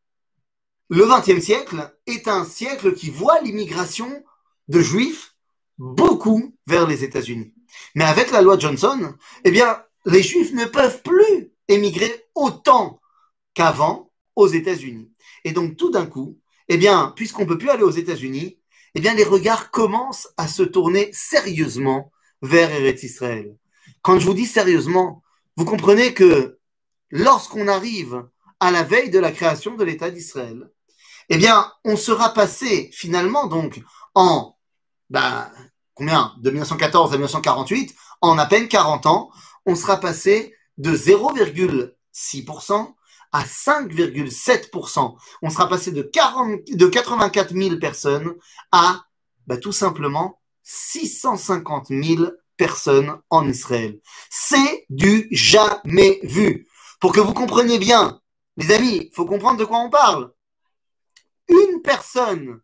le XXe siècle est un siècle qui voit l'immigration de juifs beaucoup vers les États-Unis. Mais avec la loi Johnson, eh bien, les juifs ne peuvent plus émigrer autant qu'avant aux États-Unis. Et donc, tout d'un coup, eh bien, puisqu'on ne peut plus aller aux États-Unis, eh bien, les regards commencent à se tourner sérieusement vers Eretz Israël. Quand je vous dis sérieusement, vous comprenez que lorsqu'on arrive à la veille de la création de l'État d'Israël, eh bien, on sera passé finalement donc en ben, combien? De 1914 à 1948, en à peine 40 ans, on sera passé de 0,6% à 5,7%. On sera passé de, 40, de 84 000 personnes à ben, tout simplement 650 000 personnes en Israël. C'est du jamais vu. Pour que vous compreniez bien, les amis, il faut comprendre de quoi on parle une personne,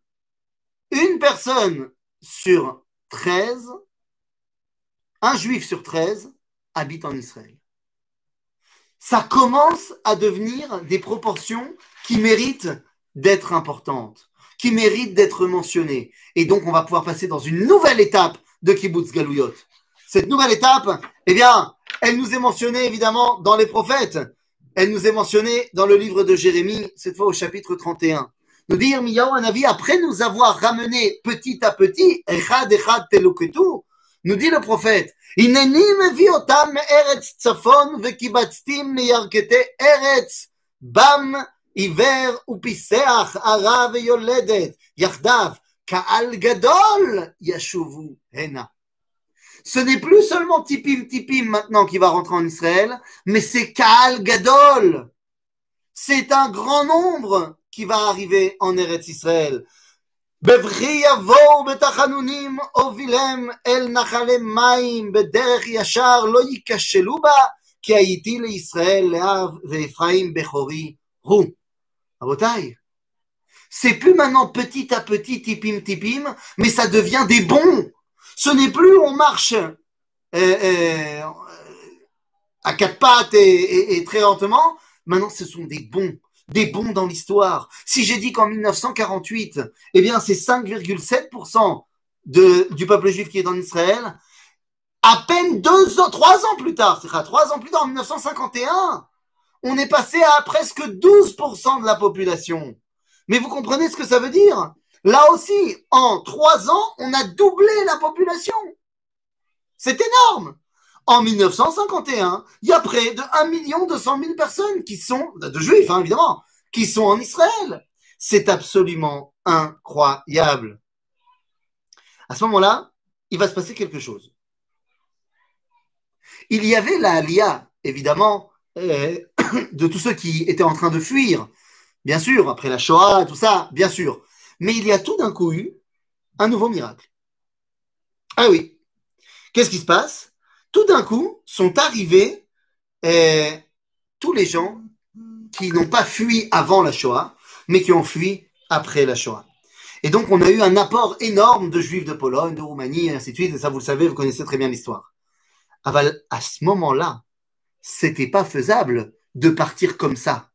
une personne sur 13, un juif sur 13 habite en Israël. Ça commence à devenir des proportions qui méritent d'être importantes, qui méritent d'être mentionnées. Et donc, on va pouvoir passer dans une nouvelle étape de Kibbutz Galouyot. Cette nouvelle étape, eh bien, elle nous est mentionnée évidemment dans les prophètes. Elle nous est mentionnée dans le livre de Jérémie, cette fois au chapitre 31. Nous dit Yirmiyahu Anavi, après nous avoir ramené petit à petit, Echad Echad Teluketu, nous dit le prophète, הנני מביא אותם מארץ צפון וקיבצתים מירכתי ארץ, בם עיוור ופיסח, ערה ויולדת, יחדיו, קהל גדול ישובו הנה. Ce n'est plus seulement Tipim Tipim maintenant qui va rentrer en Israël, mais c'est Kaal Gadol. C'est un grand nombre qui va arriver en Eretz Israël. בבכי יבואו בתחנונים הובילם אל נחלי מים בדרך ישר לא ייכשלו בה כי הייתי לישראל לאב ואפרים בכורי הוא. רבותיי, c'est plus maintenant petit à petit, tipim tipim, mais ça devient des bons. Ce n'est plus on marche euh, euh, à quatre pattes et, et, et très lentement. Maintenant, ce sont des bons des bons dans l'histoire. Si j'ai dit qu'en 1948, eh bien, c'est 5,7% du peuple juif qui est en Israël, à peine deux ans, trois ans plus tard, trois ans plus tard, en 1951, on est passé à presque 12% de la population. Mais vous comprenez ce que ça veut dire? Là aussi, en trois ans, on a doublé la population. C'est énorme en 1951, il y a près de 1 200 000 personnes qui sont, de juifs hein, évidemment, qui sont en Israël. C'est absolument incroyable. À ce moment-là, il va se passer quelque chose. Il y avait la Aliyah, évidemment, euh, [coughs] de tous ceux qui étaient en train de fuir, bien sûr, après la Shoah, tout ça, bien sûr. Mais il y a tout d'un coup eu un nouveau miracle. Ah oui. Qu'est-ce qui se passe? Tout d'un coup, sont arrivés euh, tous les gens qui n'ont pas fui avant la Shoah, mais qui ont fui après la Shoah. Et donc, on a eu un apport énorme de juifs de Pologne, de Roumanie, et ainsi de suite. Et ça, vous le savez, vous connaissez très bien l'histoire. À ce moment-là, c'était pas faisable de partir comme ça.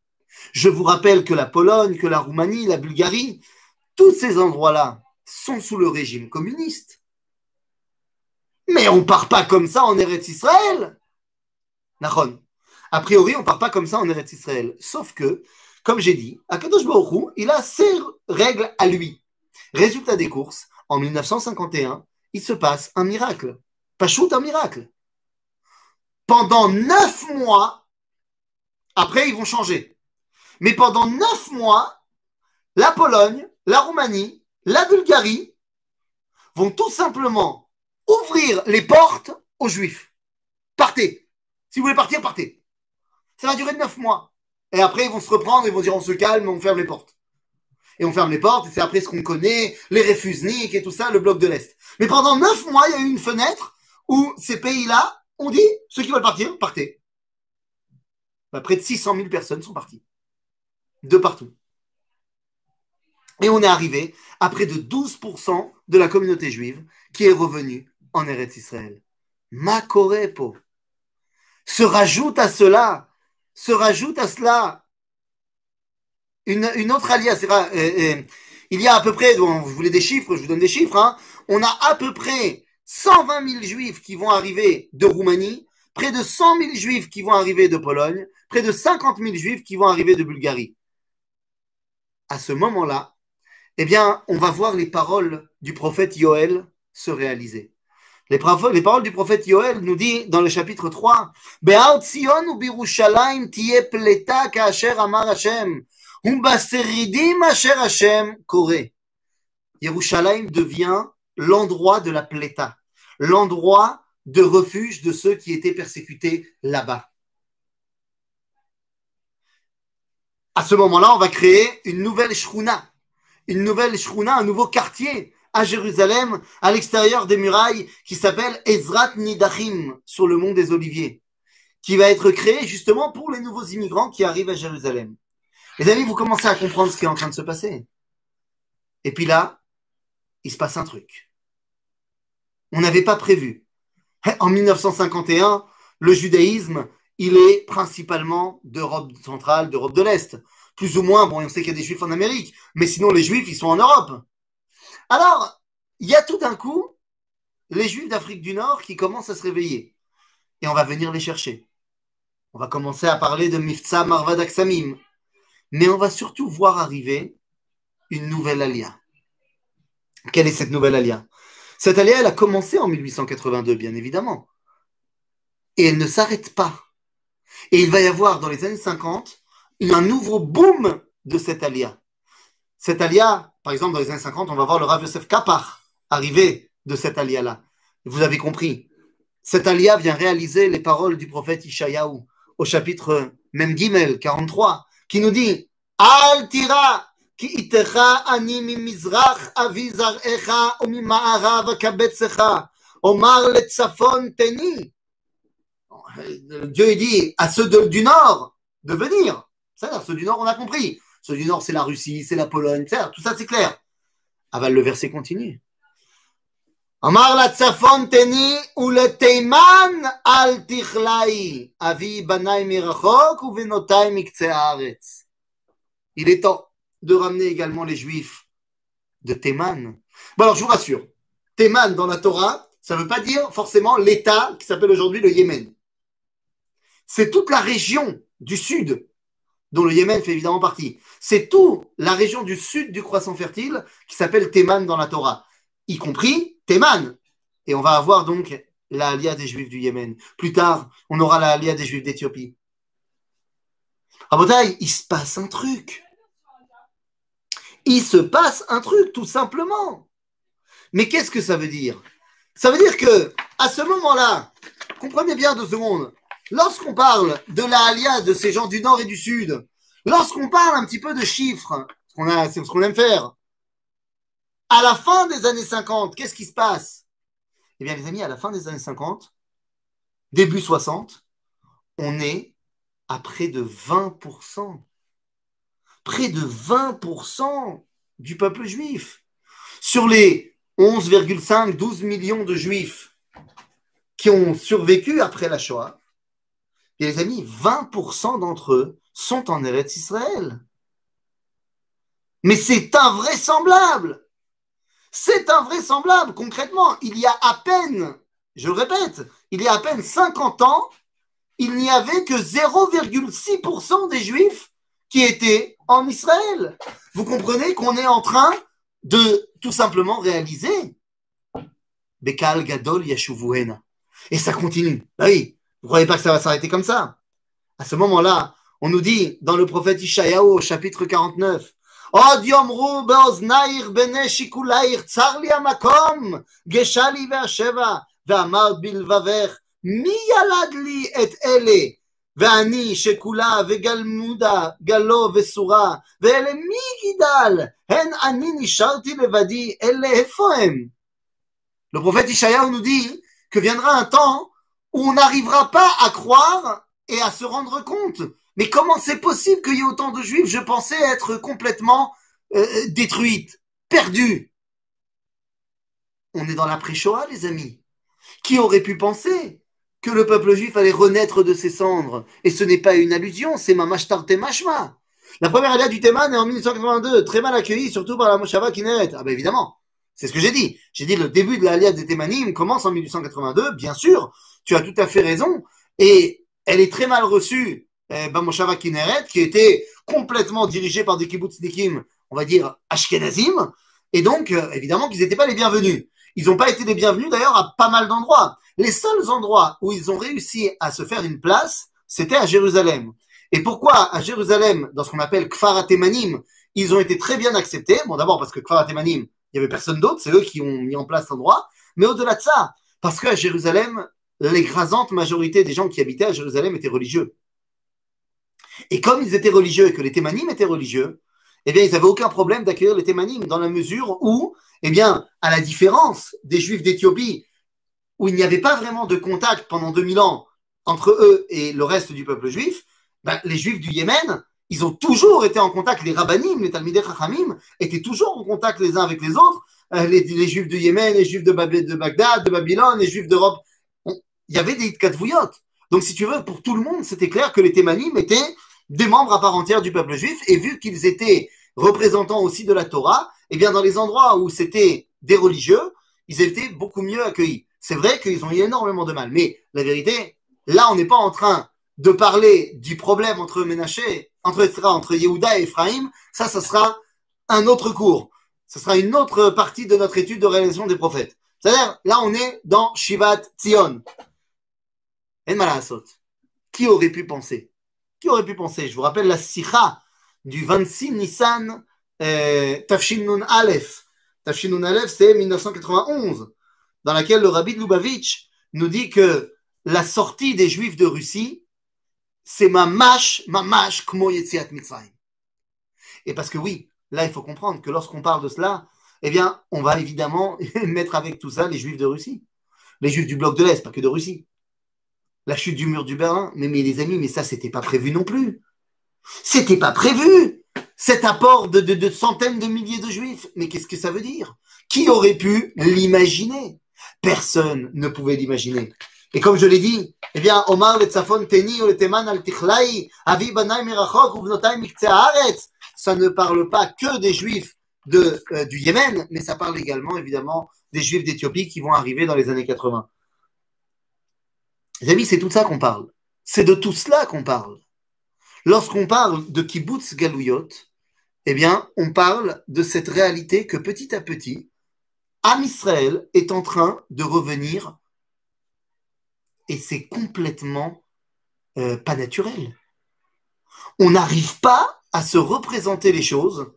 Je vous rappelle que la Pologne, que la Roumanie, la Bulgarie, tous ces endroits-là sont sous le régime communiste. Mais on part pas comme ça en Eretz Israël. Nachon. A priori, on part pas comme ça en Eretz Israël. Sauf que, comme j'ai dit, Akadosh Baruch il a ses règles à lui. Résultat des courses, en 1951, il se passe un miracle. Pas shoot, un miracle. Pendant neuf mois, après, ils vont changer. Mais pendant neuf mois, la Pologne, la Roumanie, la Bulgarie vont tout simplement ouvrir les portes aux Juifs. Partez. Si vous voulez partir, partez. Ça va durer neuf mois. Et après, ils vont se reprendre, ils vont dire on se calme, on ferme les portes. Et on ferme les portes, et c'est après ce qu'on connaît, les réfusniques et tout ça, le bloc de l'Est. Mais pendant neuf mois, il y a eu une fenêtre où ces pays-là ont dit, ceux qui veulent partir, partez. Bah, près de 600 000 personnes sont parties. De partout. Et on est arrivé à près de 12% de la communauté juive qui est revenue en Eretz Israël. Makorepo. Se rajoute à cela, se rajoute à cela une, autre alliance. Euh, euh, il y a à peu près, vous voulez des chiffres, je vous donne des chiffres, hein, on a à peu près 120 000 juifs qui vont arriver de Roumanie, près de 100 000 juifs qui vont arriver de Pologne, près de 50 000 juifs qui vont arriver de Bulgarie. À ce moment-là, eh bien, on va voir les paroles du prophète Yoël se réaliser. Les, paroles du prophète Yoël nous dit dans le chapitre 3 Be'ar Tzion ou Birushalayim tiye pleta ka'asher amar Hashem Umbaseridim asher Hashem kore. Yerushalayim devient l'endroit de la pleta, l'endroit de refuge de ceux qui étaient persécutés là-bas. À ce moment-là, on va créer une nouvelle shruna, une nouvelle shruna, un nouveau quartier à Jérusalem, à l'extérieur des murailles, qui s'appelle Ezrat Nidachim, sur le mont des Oliviers, qui va être créé justement pour les nouveaux immigrants qui arrivent à Jérusalem. Les amis, vous commencez à comprendre ce qui est en train de se passer. Et puis là, il se passe un truc. On n'avait pas prévu. [laughs] En 1951, le judaïsme, il est principalement d'Europe centrale, d'Europe de l'Est plus ou moins, bon, on sait qu'il y a des juifs en Amérique, mais sinon les juifs, ils sont en Europe. Alors, il y a tout d'un coup les juifs d'Afrique du Nord qui commencent à se réveiller. Et on va venir les chercher. On va commencer à parler de Mifza Marvad Aksamim. Mais on va surtout voir arriver une nouvelle alia. Quelle est cette nouvelle alia? Cette alia, elle a commencé en 1882, bien évidemment. Et elle ne s'arrête pas. Et il va y avoir dans les années 50 un nouveau boom de cette alia. Cette alia, par exemple, dans les années 50, on va voir le Rav Yosef Kapar arriver de cette alia-là. Vous avez compris. Cette alia vient réaliser les paroles du prophète Ishayahu au chapitre Mem Gimel 43, qui nous dit Al tira mizrach avi zar'echa o mi ma'arav kabetzecha omar le tzafon teni. Dieu dit à ceux du nord de venir cest ceux du Nord, on a compris. Ceux du Nord, c'est la Russie, c'est la Pologne, tout ça, c'est clair. Aval, le verset continue. Amar la teni ou le teiman al tichlai, avi banai mirachok ou venotai. Il est temps de ramener également les Juifs de Théman. Bon, alors je vous rassure, Théman dans la Torah, ça ne veut pas dire forcément l'État qui s'appelle aujourd'hui le Yémen. C'est toute la région du sud dont le Yémen fait évidemment partie. C'est tout la région du sud du croissant fertile qui s'appelle Théman dans la Torah, y compris Théman. Et on va avoir donc la des Juifs du Yémen. Plus tard, on aura la des Juifs d'Éthiopie. À Botaï, il se passe un truc. Il se passe un truc, tout simplement. Mais qu'est-ce que ça veut dire? Ça veut dire que, à ce moment-là, comprenez bien deux secondes, Lorsqu'on parle de la alia de ces gens du nord et du sud, lorsqu'on parle un petit peu de chiffres, c'est ce qu'on aime faire, à la fin des années 50, qu'est-ce qui se passe? Eh bien, les amis, à la fin des années 50, début 60, on est à près de 20%. Près de 20% du peuple juif. Sur les 11,5, 12 millions de juifs qui ont survécu après la Shoah, et les amis, 20% d'entre eux sont en Eretz Israël. Mais c'est invraisemblable. C'est invraisemblable. Concrètement, il y a à peine, je le répète, il y a à peine 50 ans, il n'y avait que 0,6% des Juifs qui étaient en Israël. Vous comprenez qu'on est en train de tout simplement réaliser Bekal Gadol Yashuvuena. Et ça continue. Bah oui, vous ne croyez pas que ça va s'arrêter comme ça À ce moment-là, On nous dit dans le prophète Ishayahu, chapitre 49, עוד יאמרו באוזנייך בני שיקולייך, צר לי המקום, גשה לי והשבע, ואמרת בלבבך, מי ילד לי את אלה? ואני שכולה וגלמודה, גלו וסורה, ואלה מי גידל? הן אני נשארתי לבדי, אלה איפה הם? Le prophète Ishaïa nous dit que viendra un temps on n'arrivera pas à croire et à se rendre compte mais comment c'est possible qu'il y ait autant de juifs? Je pensais être complètement euh, détruite, perdue. On est dans la pré-Shoah, les amis. Qui aurait pu penser que le peuple juif allait renaître de ses cendres? Et ce n'est pas une allusion, c'est Mamashtar Temashma. La première alia du Théman est en 1982, très mal accueillie, surtout par la Moshava Kineret. Ah ben évidemment, c'est ce que j'ai dit. J'ai dit le début de l'alia des Thémanim commence en 1882, bien sûr, tu as tout à fait raison, et elle est très mal reçue Bamoshava Kineret, qui était complètement dirigé par des kibbutznikim, on va dire ashkenazim, et donc euh, évidemment qu'ils n'étaient pas les bienvenus. Ils n'ont pas été les bienvenus d'ailleurs à pas mal d'endroits. Les seuls endroits où ils ont réussi à se faire une place, c'était à Jérusalem. Et pourquoi à Jérusalem, dans ce qu'on appelle Kfar Atemanim, ils ont été très bien acceptés? Bon, d'abord parce que Kfar Atemanim, il y avait personne d'autre, c'est eux qui ont mis en place l'endroit. Mais au-delà de ça, parce qu'à Jérusalem, l'écrasante majorité des gens qui habitaient à Jérusalem étaient religieux. Et comme ils étaient religieux et que les Thémanim étaient religieux, eh bien, ils n'avaient aucun problème d'accueillir les Thémanim dans la mesure où, eh bien, à la différence des Juifs d'Éthiopie, où il n'y avait pas vraiment de contact pendant 2000 ans entre eux et le reste du peuple juif, ben, les Juifs du Yémen, ils ont toujours été en contact, les Rabbanim, les Talmidei Chachamim, étaient toujours en contact les uns avec les autres, euh, les, Juifs du Yémen, les Juifs de, de Bagdad, de Babylone, les Juifs d'Europe. Il y avait des Katvuyot. Donc, si tu veux, pour tout le monde, c'était clair que les Thémanim étaient des membres à part entière du peuple juif, et vu qu'ils étaient représentants aussi de la Torah, eh bien dans les endroits où c'était des religieux, ils étaient beaucoup mieux accueillis. C'est vrai qu'ils ont eu énormément de mal, mais la vérité, là on n'est pas en train de parler du problème entre Ménaché, entre, entre Yehuda et Ephraim, ça, ça sera un autre cours. Ce sera une autre partie de notre étude de réalisation des prophètes. C'est-à-dire, là, on est dans Shivat Tzion. Qui aurait pu penser? Qui aurait pu penser? Je vous rappelle la Sikha du 26 Nissan euh, Nun Aleph. Tafshin Nun Aleph, c'est 1991, dans laquelle le rabbi de Lubavitch nous dit que la sortie des Juifs de Russie, c'est ma mâche, ma mâche, kmo yetziat mitzrayim. Et parce que oui, là, il faut comprendre que lorsqu'on parle de cela, eh bien, on va évidemment [laughs] mettre avec tout ça les Juifs de Russie. Les Juifs du bloc de l'Est, pas que de Russie la chute du mur du Berlin. Mais, mais les amis, mais ça, c'était pas prévu non plus. C'était pas prévu. Cet apport de, centaines de milliers de juifs. Mais qu'est-ce que ça veut dire? Qui aurait pu l'imaginer? Personne ne pouvait l'imaginer. Et comme je l'ai dit, eh bien, Omar le Tzafon Teni le Teman al Tichlai, Avi Banai Mirachok ou ça ne parle pas que des juifs euh, du Yémen, mais ça parle également, évidemment, des juifs d'Éthiopie qui vont arriver dans les années 80. Les amis, c'est tout ça qu'on parle. C'est de tout cela qu'on parle. Lorsqu'on parle de kibbutz galouyot, eh bien, on parle de cette réalité que petit à petit, Am Israël est en train de revenir et c'est complètement euh, pas naturel. On n'arrive pas à se représenter les choses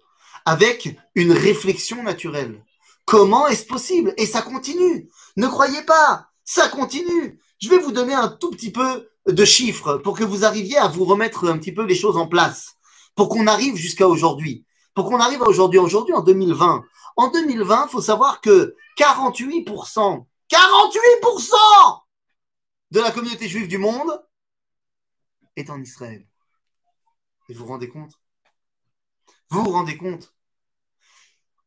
avec une réflexion naturelle. Comment est-ce possible? Et ça continue. Ne croyez pas, ça continue. Je vais vous donner un tout petit peu de chiffres pour que vous arriviez à vous remettre un petit peu les choses en place, pour qu'on arrive jusqu'à aujourd'hui, pour qu'on arrive à aujourd'hui, aujourd'hui en 2020. En 2020, il faut savoir que 48%, 48% de la communauté juive du monde est en Israël. Et vous vous rendez compte? Vous vous rendez compte?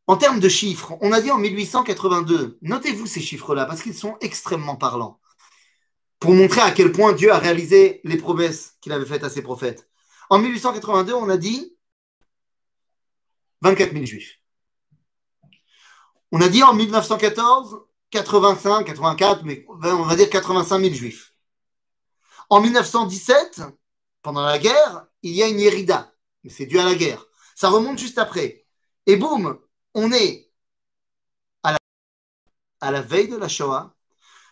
En termes de chiffres, on a dit en 1882, notez-vous ces chiffres-là parce qu'ils sont extrêmement parlants montrer à quel point Dieu a réalisé les promesses qu'il avait faites à ses prophètes. En 1882, on a dit 24 000 juifs. On a dit en 1914, 85, 84, mais on va dire 85 000 juifs. En 1917, pendant la guerre, il y a une Yerida, mais c'est dû à la guerre. Ça remonte juste après. Et boum, on est à la veille de la Shoah,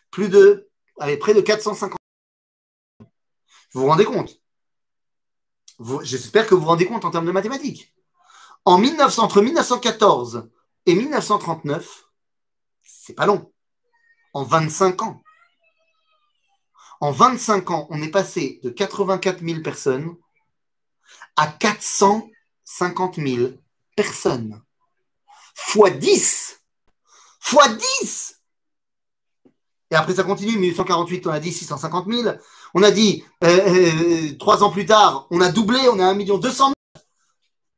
plus de avec près de 450. Vous vous rendez compte? J'espère que vous vous rendez compte en termes de mathématiques. En 1900, entre 1914 et 1939, c'est pas long. En 25 ans. En 25 ans, on est passé de 84 000 personnes à 450 000 personnes. Fois 10 Fois 10 Et après, ça continue. 1848, on a dit 650 000. On a dit, euh, euh, trois ans plus tard, on a doublé, on a 1 million 200 000.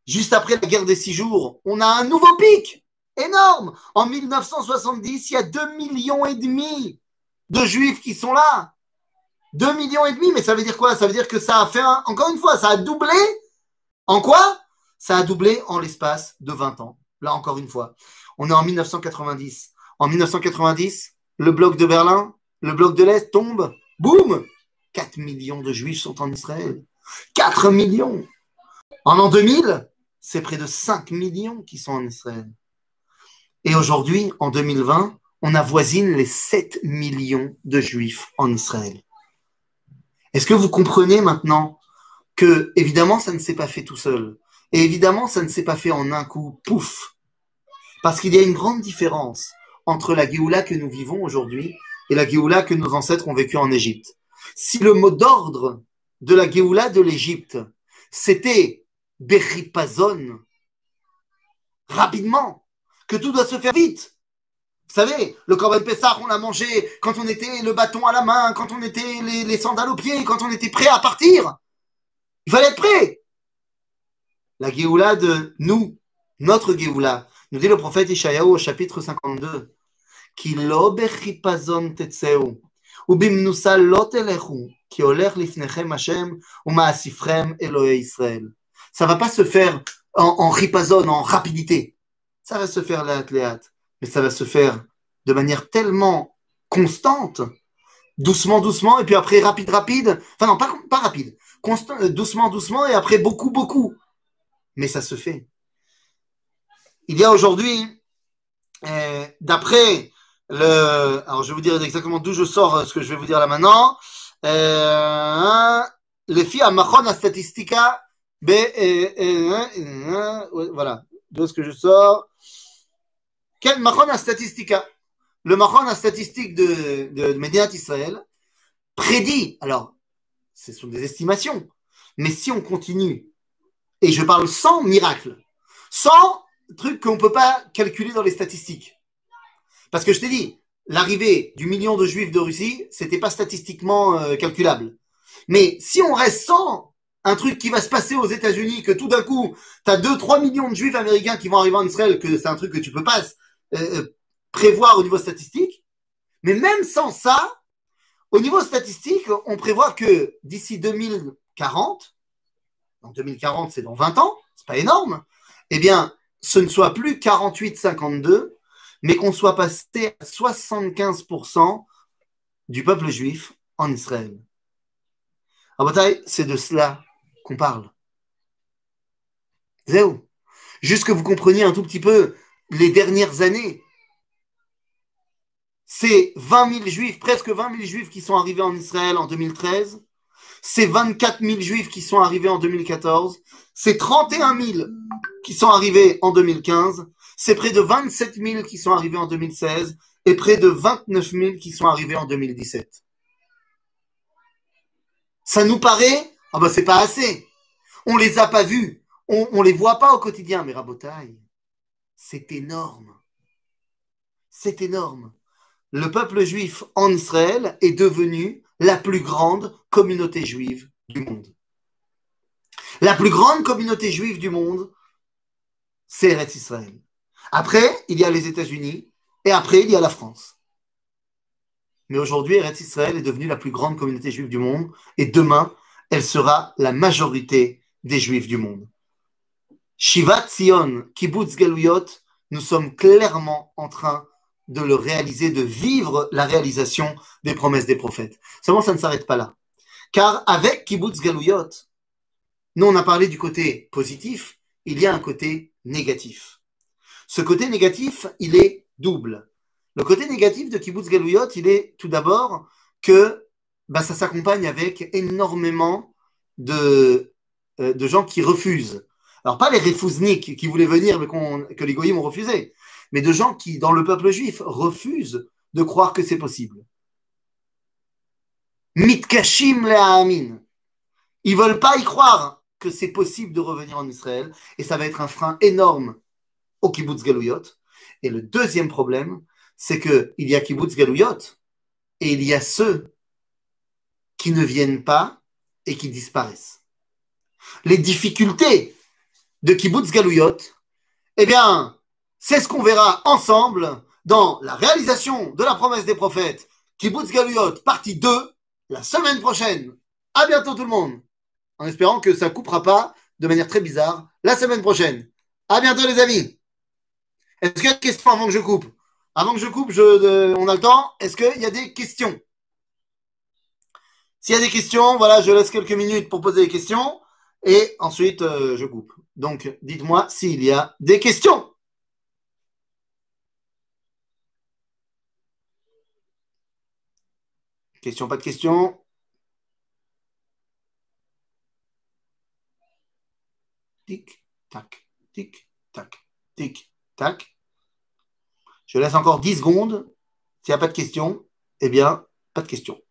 Juste après la guerre des six jours, on a un nouveau pic énorme. En 1970, il y a 2 millions et demi de juifs qui sont là. 2 millions et demi, mais ça veut dire quoi? Ça veut dire que ça a fait, un, encore une fois, ça a doublé. En quoi? Ça a doublé en l'espace de 20 ans. Là, encore une fois. On est en 1990. En 1990, le bloc de Berlin, le bloc de l'Est tombe. Boum 4 millions de juifs sont en Israël. 4 millions En l'an 2000, c'est près de 5 millions qui sont en Israël. Et aujourd'hui, en 2020, on avoisine les 7 millions de juifs en Israël. Est-ce que vous comprenez maintenant que, évidemment, ça ne s'est pas fait tout seul. Et évidemment, ça ne s'est pas fait en un coup, pouf. Parce qu'il y a une grande différence entre la Géoula que nous vivons aujourd'hui et la Géoula que nos ancêtres ont vécue en Égypte. Si le mot d'ordre de la Géoula de l'Égypte, c'était Beripazon, rapidement, que tout doit se faire vite, vous savez, le Corban Pessah, on l'a mangé quand on était le bâton à la main, quand on était les, sandales aux pieds, quand on était prêt à partir. Il fallait être prêt. La Géoula de nous, notre Géoula, Dit le prophète Ishayahu au chapitre 52 Ki lo. Ça va pas se faire en, en en rapidité. Ça va se faire la mais ça va se faire de manière tellement constante, doucement, doucement, et puis après rapide, rapide. Enfin non, pas, pas rapide, Constant, euh, doucement, doucement, et après beaucoup, beaucoup. Mais ça se fait. Il y a aujourd'hui, euh, d'après le, alors je vais vous dire exactement d'où je sors euh, ce que je vais vous dire là maintenant. Euh, les filles à Machon Statistica, B, voilà, de ce que je sors. Quel Machon Statistica Le Machon statistique de, de, de Médiat Israël prédit, alors, ce sont des estimations, mais si on continue, et je parle sans miracle, sans truc qu'on ne peut pas calculer dans les statistiques. Parce que je t'ai dit, l'arrivée du million de juifs de Russie, c'était pas statistiquement euh, calculable. Mais si on reste sans un truc qui va se passer aux États-Unis, que tout d'un coup, tu as 2-3 millions de juifs américains qui vont arriver en Israël, que c'est un truc que tu peux pas euh, euh, prévoir au niveau statistique. Mais même sans ça, au niveau statistique, on prévoit que d'ici 2040, en 2040 c'est dans 20 ans, c'est pas énorme, eh bien, ce ne soit plus 48-52, mais qu'on soit passé à 75% du peuple juif en Israël. C'est de cela qu'on parle. Zéro. Juste que vous compreniez un tout petit peu les dernières années. C'est 20 000 juifs, presque 20 000 juifs qui sont arrivés en Israël en 2013. C'est 24 000 juifs qui sont arrivés en 2014. C'est 31 000 qui sont arrivés en 2015. C'est près de 27 000 qui sont arrivés en 2016 et près de 29 000 qui sont arrivés en 2017. Ça nous paraît, ah ben c'est pas assez. On les a pas vus. On, on les voit pas au quotidien, mais rabotaille. C'est énorme. C'est énorme. Le peuple juif en Israël est devenu la plus grande communauté juive du monde. La plus grande communauté juive du monde, c'est Eretz Israël. Après, il y a les États-Unis et après, il y a la France. Mais aujourd'hui, Eretz Israël est devenue la plus grande communauté juive du monde et demain, elle sera la majorité des juifs du monde. Shivat Zion, Kibbutz Galuyot, nous sommes clairement en train de le réaliser, de vivre la réalisation des promesses des prophètes. Seulement, ça ne s'arrête pas là. Car avec Kibbutz Galuyot, nous, on a parlé du côté positif, il y a un côté négatif. Ce côté négatif, il est double. Le côté négatif de Kibbutz Galuyot, il est tout d'abord que bah, ça s'accompagne avec énormément de euh, de gens qui refusent. Alors pas les refouzniks qui voulaient venir mais que les goyim ont refusé, mais de gens qui, dans le peuple juif, refusent de croire que c'est possible. Mitkashim le'amin. Ils veulent pas y croire que c'est possible de revenir en Israël et ça va être un frein énorme au kibbutz galouyot. Et le deuxième problème, c'est qu'il y a kibbutz galouyot et il y a ceux qui ne viennent pas et qui disparaissent. Les difficultés de kibbutz galouyot, eh bien, c'est ce qu'on verra ensemble dans la réalisation de la promesse des prophètes, kibbutz galouyot, partie 2, la semaine prochaine. À bientôt tout le monde. En espérant que ça coupera pas de manière très bizarre la semaine prochaine. À bientôt les amis. Est-ce qu'il y a des questions avant que je coupe? Avant que je coupe, on a le temps. Est-ce qu'il y a des questions? S'il y a des questions, voilà, je laisse quelques minutes pour poser des questions et ensuite euh, je coupe. Donc dites-moi s'il y a des questions. Question, pas de question Tic, tac, tic, tac, tic, tac. Je laisse encore 10 secondes. S'il n'y a pas de question, eh bien, pas de question.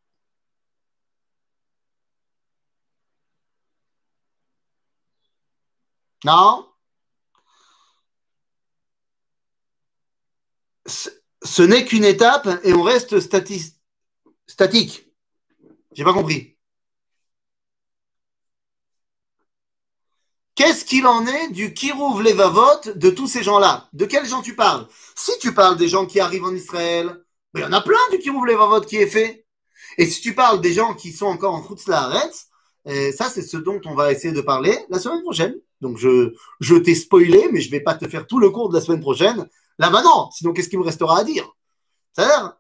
Non? Ce, n'est qu'une étape et on reste statistique statique. J'ai pas compris. Qu'est-ce qu'il en est du Kirouv Levavot de tous ces gens-là? De quels gens tu parles? Si tu parles des gens qui arrivent en Israël, il y en a plein du Kirouv Levavot qui est fait. Et si tu parles des gens qui sont encore en Chutz euh, ça c'est ce dont on va essayer de parler la semaine prochaine. Donc je, je t'ai spoilé, mais je vais pas te faire tout le cours de la semaine prochaine. Là maintenant, sinon qu'est-ce qu'il me restera à dire? C'est-à-dire,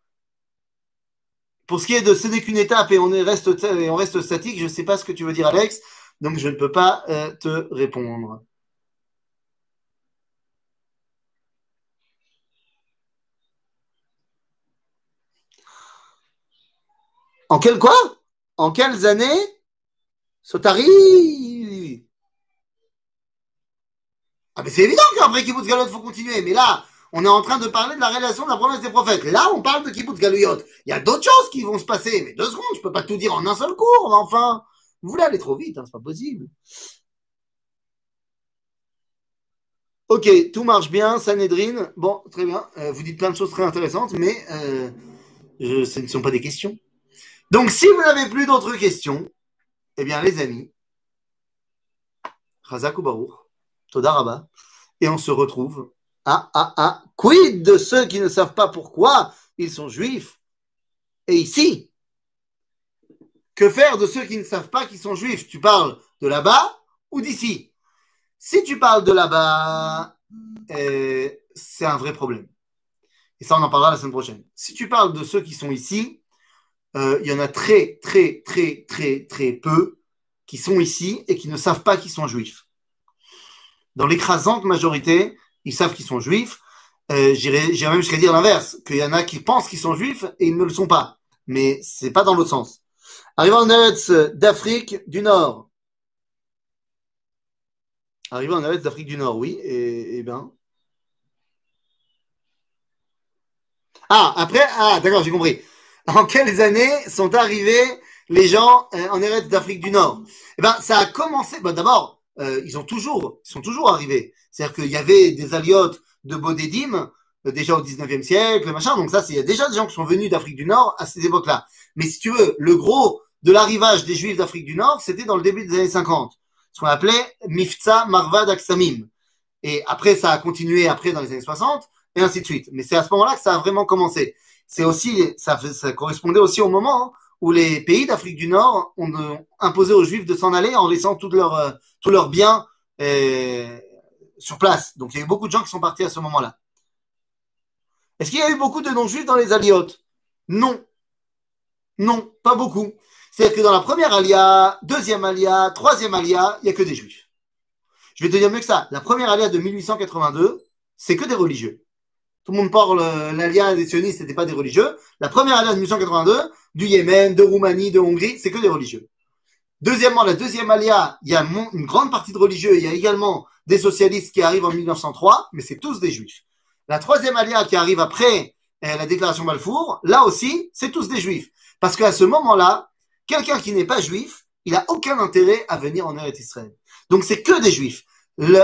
pour ce qui est de ce n'est qu'une étape et on, reste, on reste statique, je ne sais pas ce que tu veux dire, Alex, donc je ne peux pas euh, te répondre. En quel quoi? En quelles années? Sotari Ah mais c'est évident qu'après Kibbutz Galot, il faut continuer. Mais là, on est en train de parler de la réalisation de la promesse des prophètes. Là, on parle de Kibbutz Galouyot. Il y a d'autres choses qui vont se passer. Mais deux secondes, je peux pas tout dire en un seul cours, enfin. Vous voulez aller trop vite, hein, c'est pas possible. Ok, tout marche bien, Sanhedrin. Bon, très bien. Euh, vous dites plein de choses très intéressantes, mais euh, ce ne sont pas des questions. Donc, si vous n'avez plus d'autres questions, eh bien, les amis, Razak ou Toda et on se retrouve ah, ah, ah, quid de ceux qui ne savent pas pourquoi ils sont juifs Et ici, que faire de ceux qui ne savent pas qu'ils sont juifs? Tu parles de là-bas ou d'ici? Si tu parles de là-bas, euh, c'est un vrai problème. Et ça, on en parlera la semaine prochaine. Si tu parles de ceux qui sont ici, euh, il y en a très, très, très, très, très peu qui sont ici et qui ne savent pas qu'ils sont juifs. Dans l'écrasante majorité, ils savent qu'ils sont juifs. Euh, J'irais même jusqu'à dire l'inverse, qu'il y en a qui pensent qu'ils sont juifs et ils ne le sont pas. Mais c'est pas dans l'autre sens. Arrivant en Eretz d'Afrique du Nord. Arrivant en Eretz d'Afrique du Nord, oui. Et, ben. Ah, après, ah, d'accord, j'ai compris. En quelles années sont arrivés les gens euh, en Eretz d'Afrique du Nord? Eh ben, ça a commencé. Bon, d'abord, euh, ils ont toujours, ils sont toujours arrivés. C'est-à-dire qu'il y avait des aliotes de Bodédim euh, déjà au 19e siècle, machin. Donc ça, c'est il y a déjà des gens qui sont venus d'Afrique du Nord à ces époques-là. Mais si tu veux, le gros de l'arrivage des Juifs d'Afrique du Nord, c'était dans le début des années 50, ce qu'on appelait Mifza Marvad Aksamim. Et après, ça a continué après dans les années 60 et ainsi de suite. Mais c'est à ce moment-là que ça a vraiment commencé. C'est aussi, ça, ça correspondait aussi au moment où les pays d'Afrique du Nord ont euh, imposé aux Juifs de s'en aller en laissant tous leurs euh, tous leurs biens euh, sur place. Donc il y a eu beaucoup de gens qui sont partis à ce moment-là. Est-ce qu'il y a eu beaucoup de non-juifs dans les aliotes? Non. Non, pas beaucoup. C'est-à-dire que dans la première alia, deuxième alia, troisième alia, il n'y a que des juifs. Je vais te dire mieux que ça. La première alia de 1882, c'est que des religieux. Tout le monde parle, euh, l'alia des sionistes, n'était pas des religieux. La première alia de 1882, du Yémen, de Roumanie, de Hongrie, c'est que des religieux. Deuxièmement, la deuxième alia, il y a une grande partie de religieux, il y a également des socialistes qui arrivent en 1903, mais c'est tous des juifs. La troisième alia qui arrive après euh, la déclaration Balfour, là aussi, c'est tous des juifs. Parce qu'à ce moment-là, quelqu'un qui n'est pas juif, il n'a aucun intérêt à venir en Eretz Israël. Donc c'est que des juifs. Le,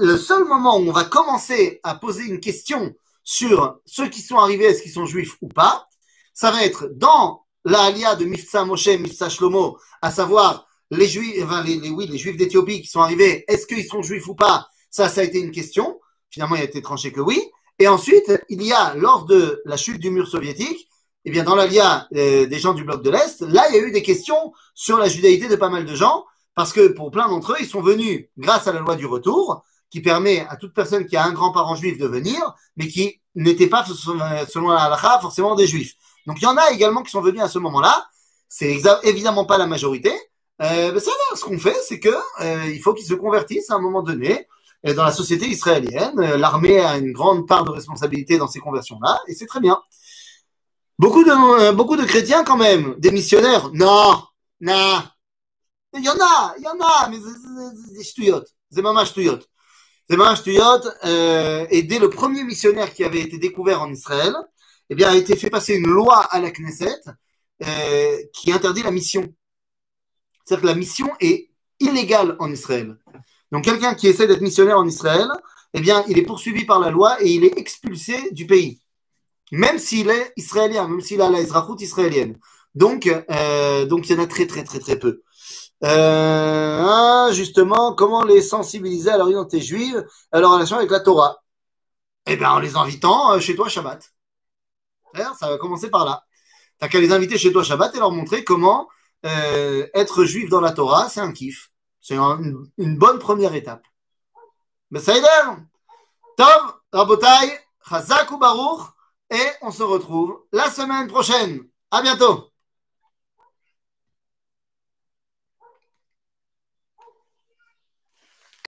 le, seul moment où on va commencer à poser une question sur ceux qui sont arrivés, est-ce qu'ils sont juifs ou pas, ça va être dans la alia de Mifsa Moshe, Mifsa Shlomo, à savoir les juifs, enfin les, oui, les juifs d'Éthiopie qui sont arrivés, est-ce qu'ils sont juifs ou pas? Ça, ça a été une question. Finalement, il a été tranché que oui. Et ensuite, il y a, lors de la chute du mur soviétique, eh bien, dans l'alia euh, des gens du bloc de l'Est, là, il y a eu des questions sur la judaïté de pas mal de gens, parce que pour plein d'entre eux, ils sont venus grâce à la loi du retour, qui permet à toute personne qui a un grand-parent juif de venir, mais qui n'était pas, selon la halakha, forcément des juifs. Donc, il y en a également qui sont venus à ce moment-là. C'est évidemment pas la majorité. Euh, mais ça, ce qu'on fait, c'est que euh, il faut qu'ils se convertissent à un moment donné euh, dans la société israélienne. Euh, l'armée a une grande part de responsabilité dans ces conversions-là, et c'est très bien. Beaucoup de, beaucoup de chrétiens quand même, des missionnaires, non, non, il y en a, il y en a, mais c'est stuyot. C'est maman stuyot. C'est et dès le premier missionnaire qui avait été découvert en Israël, eh bien, a été fait passer une loi à la Knesset euh, qui interdit la mission. C'est-à-dire que la mission est illégale en Israël. Donc, quelqu'un qui essaie d'être missionnaire en Israël, eh bien, il est poursuivi par la loi et il est expulsé du pays. Même s'il est israélien, même s'il a la Israël israélienne. Donc, euh, donc, il y en a très, très, très, très peu. Euh, hein, justement, comment les sensibiliser à leur identité juive, à leur relation avec la Torah? Eh bien, en les invitant euh, chez toi Shabbat. Ça va commencer par là. T'as qu'à les inviter chez toi Shabbat et leur montrer comment euh, être juif dans la Torah, c'est un kiff. C'est une, bonne première étape. Mais ça Tov, Rabotai, Chazak ou Baruch, et on se retrouve la semaine prochaine. À bientôt